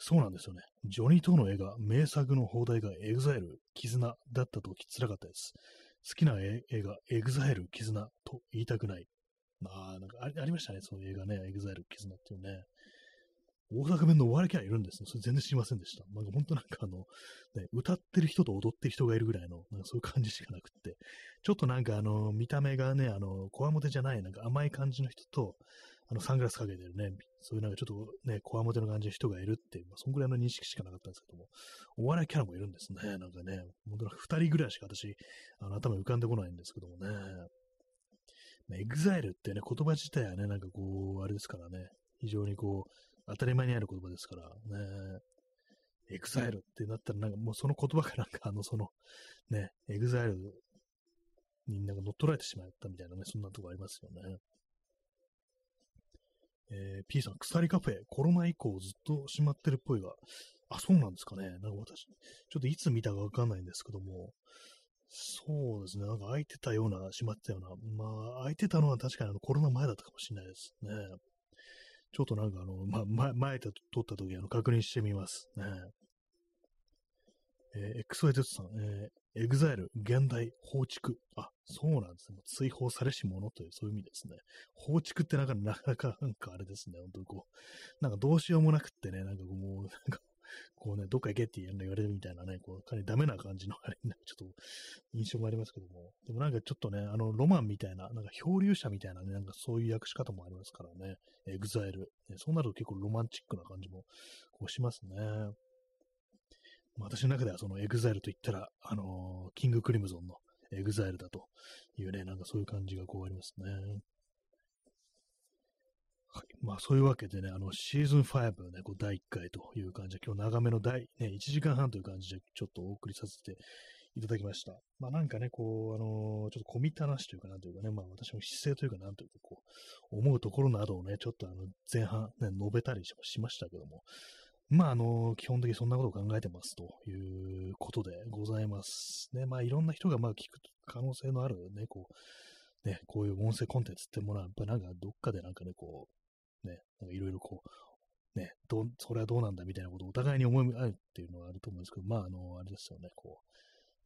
そうなんですよね。ジョニー・トーの映画、名作の邦題が EXILE、絆だったときつらかったです。好きな映画、エグザイル、絆と言いたくない。まあ、なんかありましたね、その映画ね、エグザイル、絆っていうね。大阪弁のお笑いキャラいるんですね。それ全然知りませんでした。なんか本当なんかあの、ね、歌ってる人と踊ってる人がいるぐらいの、なんかそういう感じしかなくって、ちょっとなんかあの、見た目がね、あの、こわもてじゃない、なんか甘い感じの人と、あの、サングラスかけてるね、そういうなんかちょっとね、こわもての感じの人がいるっていう、まあ、そんぐらいの認識しかなかったんですけども、お笑いキャラもいるんですね。なんかね、本当に二人ぐらいしか私、あの、頭浮かんでこないんですけどもね。エグザイルってね、言葉自体はね、なんかこう、あれですからね、非常にこう、当たり前にある言葉ですからね。エグザイルってなったら、なんかもうその言葉がなんかあの、その、ね、エグザイルになんか乗っ取られてしまったみたいなね、そんなとこありますよね。えー、P さん、鎖カフェ、コロナ以降ずっと閉まってるっぽいが、あ、そうなんですかね。なんか私、ちょっといつ見たかわかんないんですけども、そうですね。なんか開いてたような、閉まってたような。まあ、開いてたのは確かにあのコロナ前だったかもしれないですね。ちょっとなんかあの、ま、前、前通った時あの確認してみますね。えー、XYZ さん、えー、エグザイル、原題、放逐。あ、そうなんですね。追放されし者という、そういう意味ですね。放逐ってなんか、なかなか、なんかあれですね。本当にこう、なんかどうしようもなくってね、なんかもう、なんか、こうね、どっか行けって言われるみたいなね、こう、かなりダメな感じのあれ、ちょっと印象もありますけども。でもなんかちょっとね、あの、ロマンみたいな、なんか漂流者みたいなね、なんかそういう訳し方もありますからね。エグザイル。ね、そうなると結構ロマンチックな感じも、こうしますね。私の中ではそのエグザイルと言ったら、あのー、キングクリムゾンのエグザイルだというね、なんかそういう感じがこうありますね。はい。まあそういうわけでね、あのシーズン5のね、こう第1回という感じで、今日長めの第、ね、1時間半という感じでちょっとお送りさせていただきました。まあなんかね、こう、あのー、ちょっと込みたなしというかなんというかね、まあ私の姿勢というかなんというかこう、思うところなどをね、ちょっとあの前半ね、述べたりしましたけども、まあ、あの、基本的にそんなことを考えてますということでございます。ね、まあ、いろんな人がまあ聞く可能性のあるね、こう、ね、こういう音声コンテンツってものは、やっぱなんかどっかでなんかね、こう、ね、なんかいろいろこう、ね、どそれはどうなんだみたいなことをお互いに思い合うっていうのはあると思うんですけど、まあ、あの、あれですよね、こ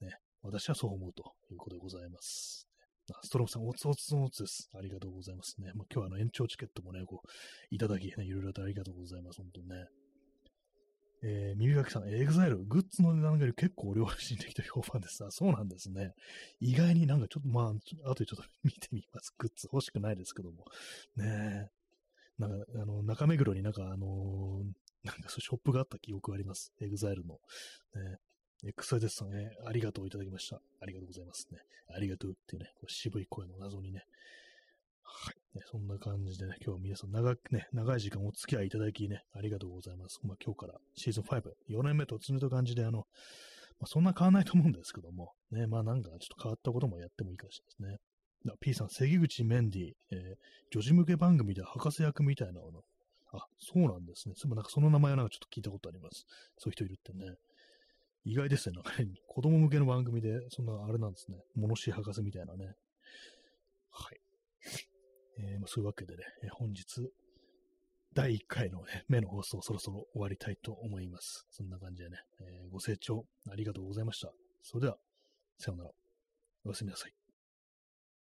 う、ね、私はそう思うということでございます。ストローさん、おつおつおつです。ありがとうございますね。まあ、今日はあの延長チケットもね、こう、いただき、ね、いろいろとありがとうございます。本当にね。えー、耳かきさん、エグザイル、グッズの値段が結構良心的と評判です。あ、そうなんですね。意外になんかちょっと、まあ、あとでちょっと見てみます。グッズ欲しくないですけども。ねえ。なんか、あの、中目黒になんか、あのー、なんかそショップがあった記憶があります。エグザイルの。ねエクサイテスさん、ね、ありがとういただきました。ありがとうございますね。ありがとうっていうね、こう渋い声の謎にね。はい。ね、そんな感じでね、今日は皆さん長くね、長い時間お付き合いいただきね、ありがとうございます。まあ今日からシーズン5、4年目突入という感じで、あの、まあ、そんな変わらないと思うんですけども、ね、まあなんかちょっと変わったこともやってもいいかもしれないですね。P さん、関口メンディ、えー、女児向け番組で博士役みたいなの。あ、そうなんですね。そういえばなんかその名前はなんかちょっと聞いたことあります。そういう人いるってね。意外ですね。なんかね、子供向けの番組で、そんなあれなんですね。物知り博士みたいなね。はい。えー、ま、そういうわけでね、本日、第1回の、ね、目の放送そろそろ終わりたいと思います。そんな感じでね、えー、ご清聴ありがとうございました。それでは、さようなら。おやすみなさい。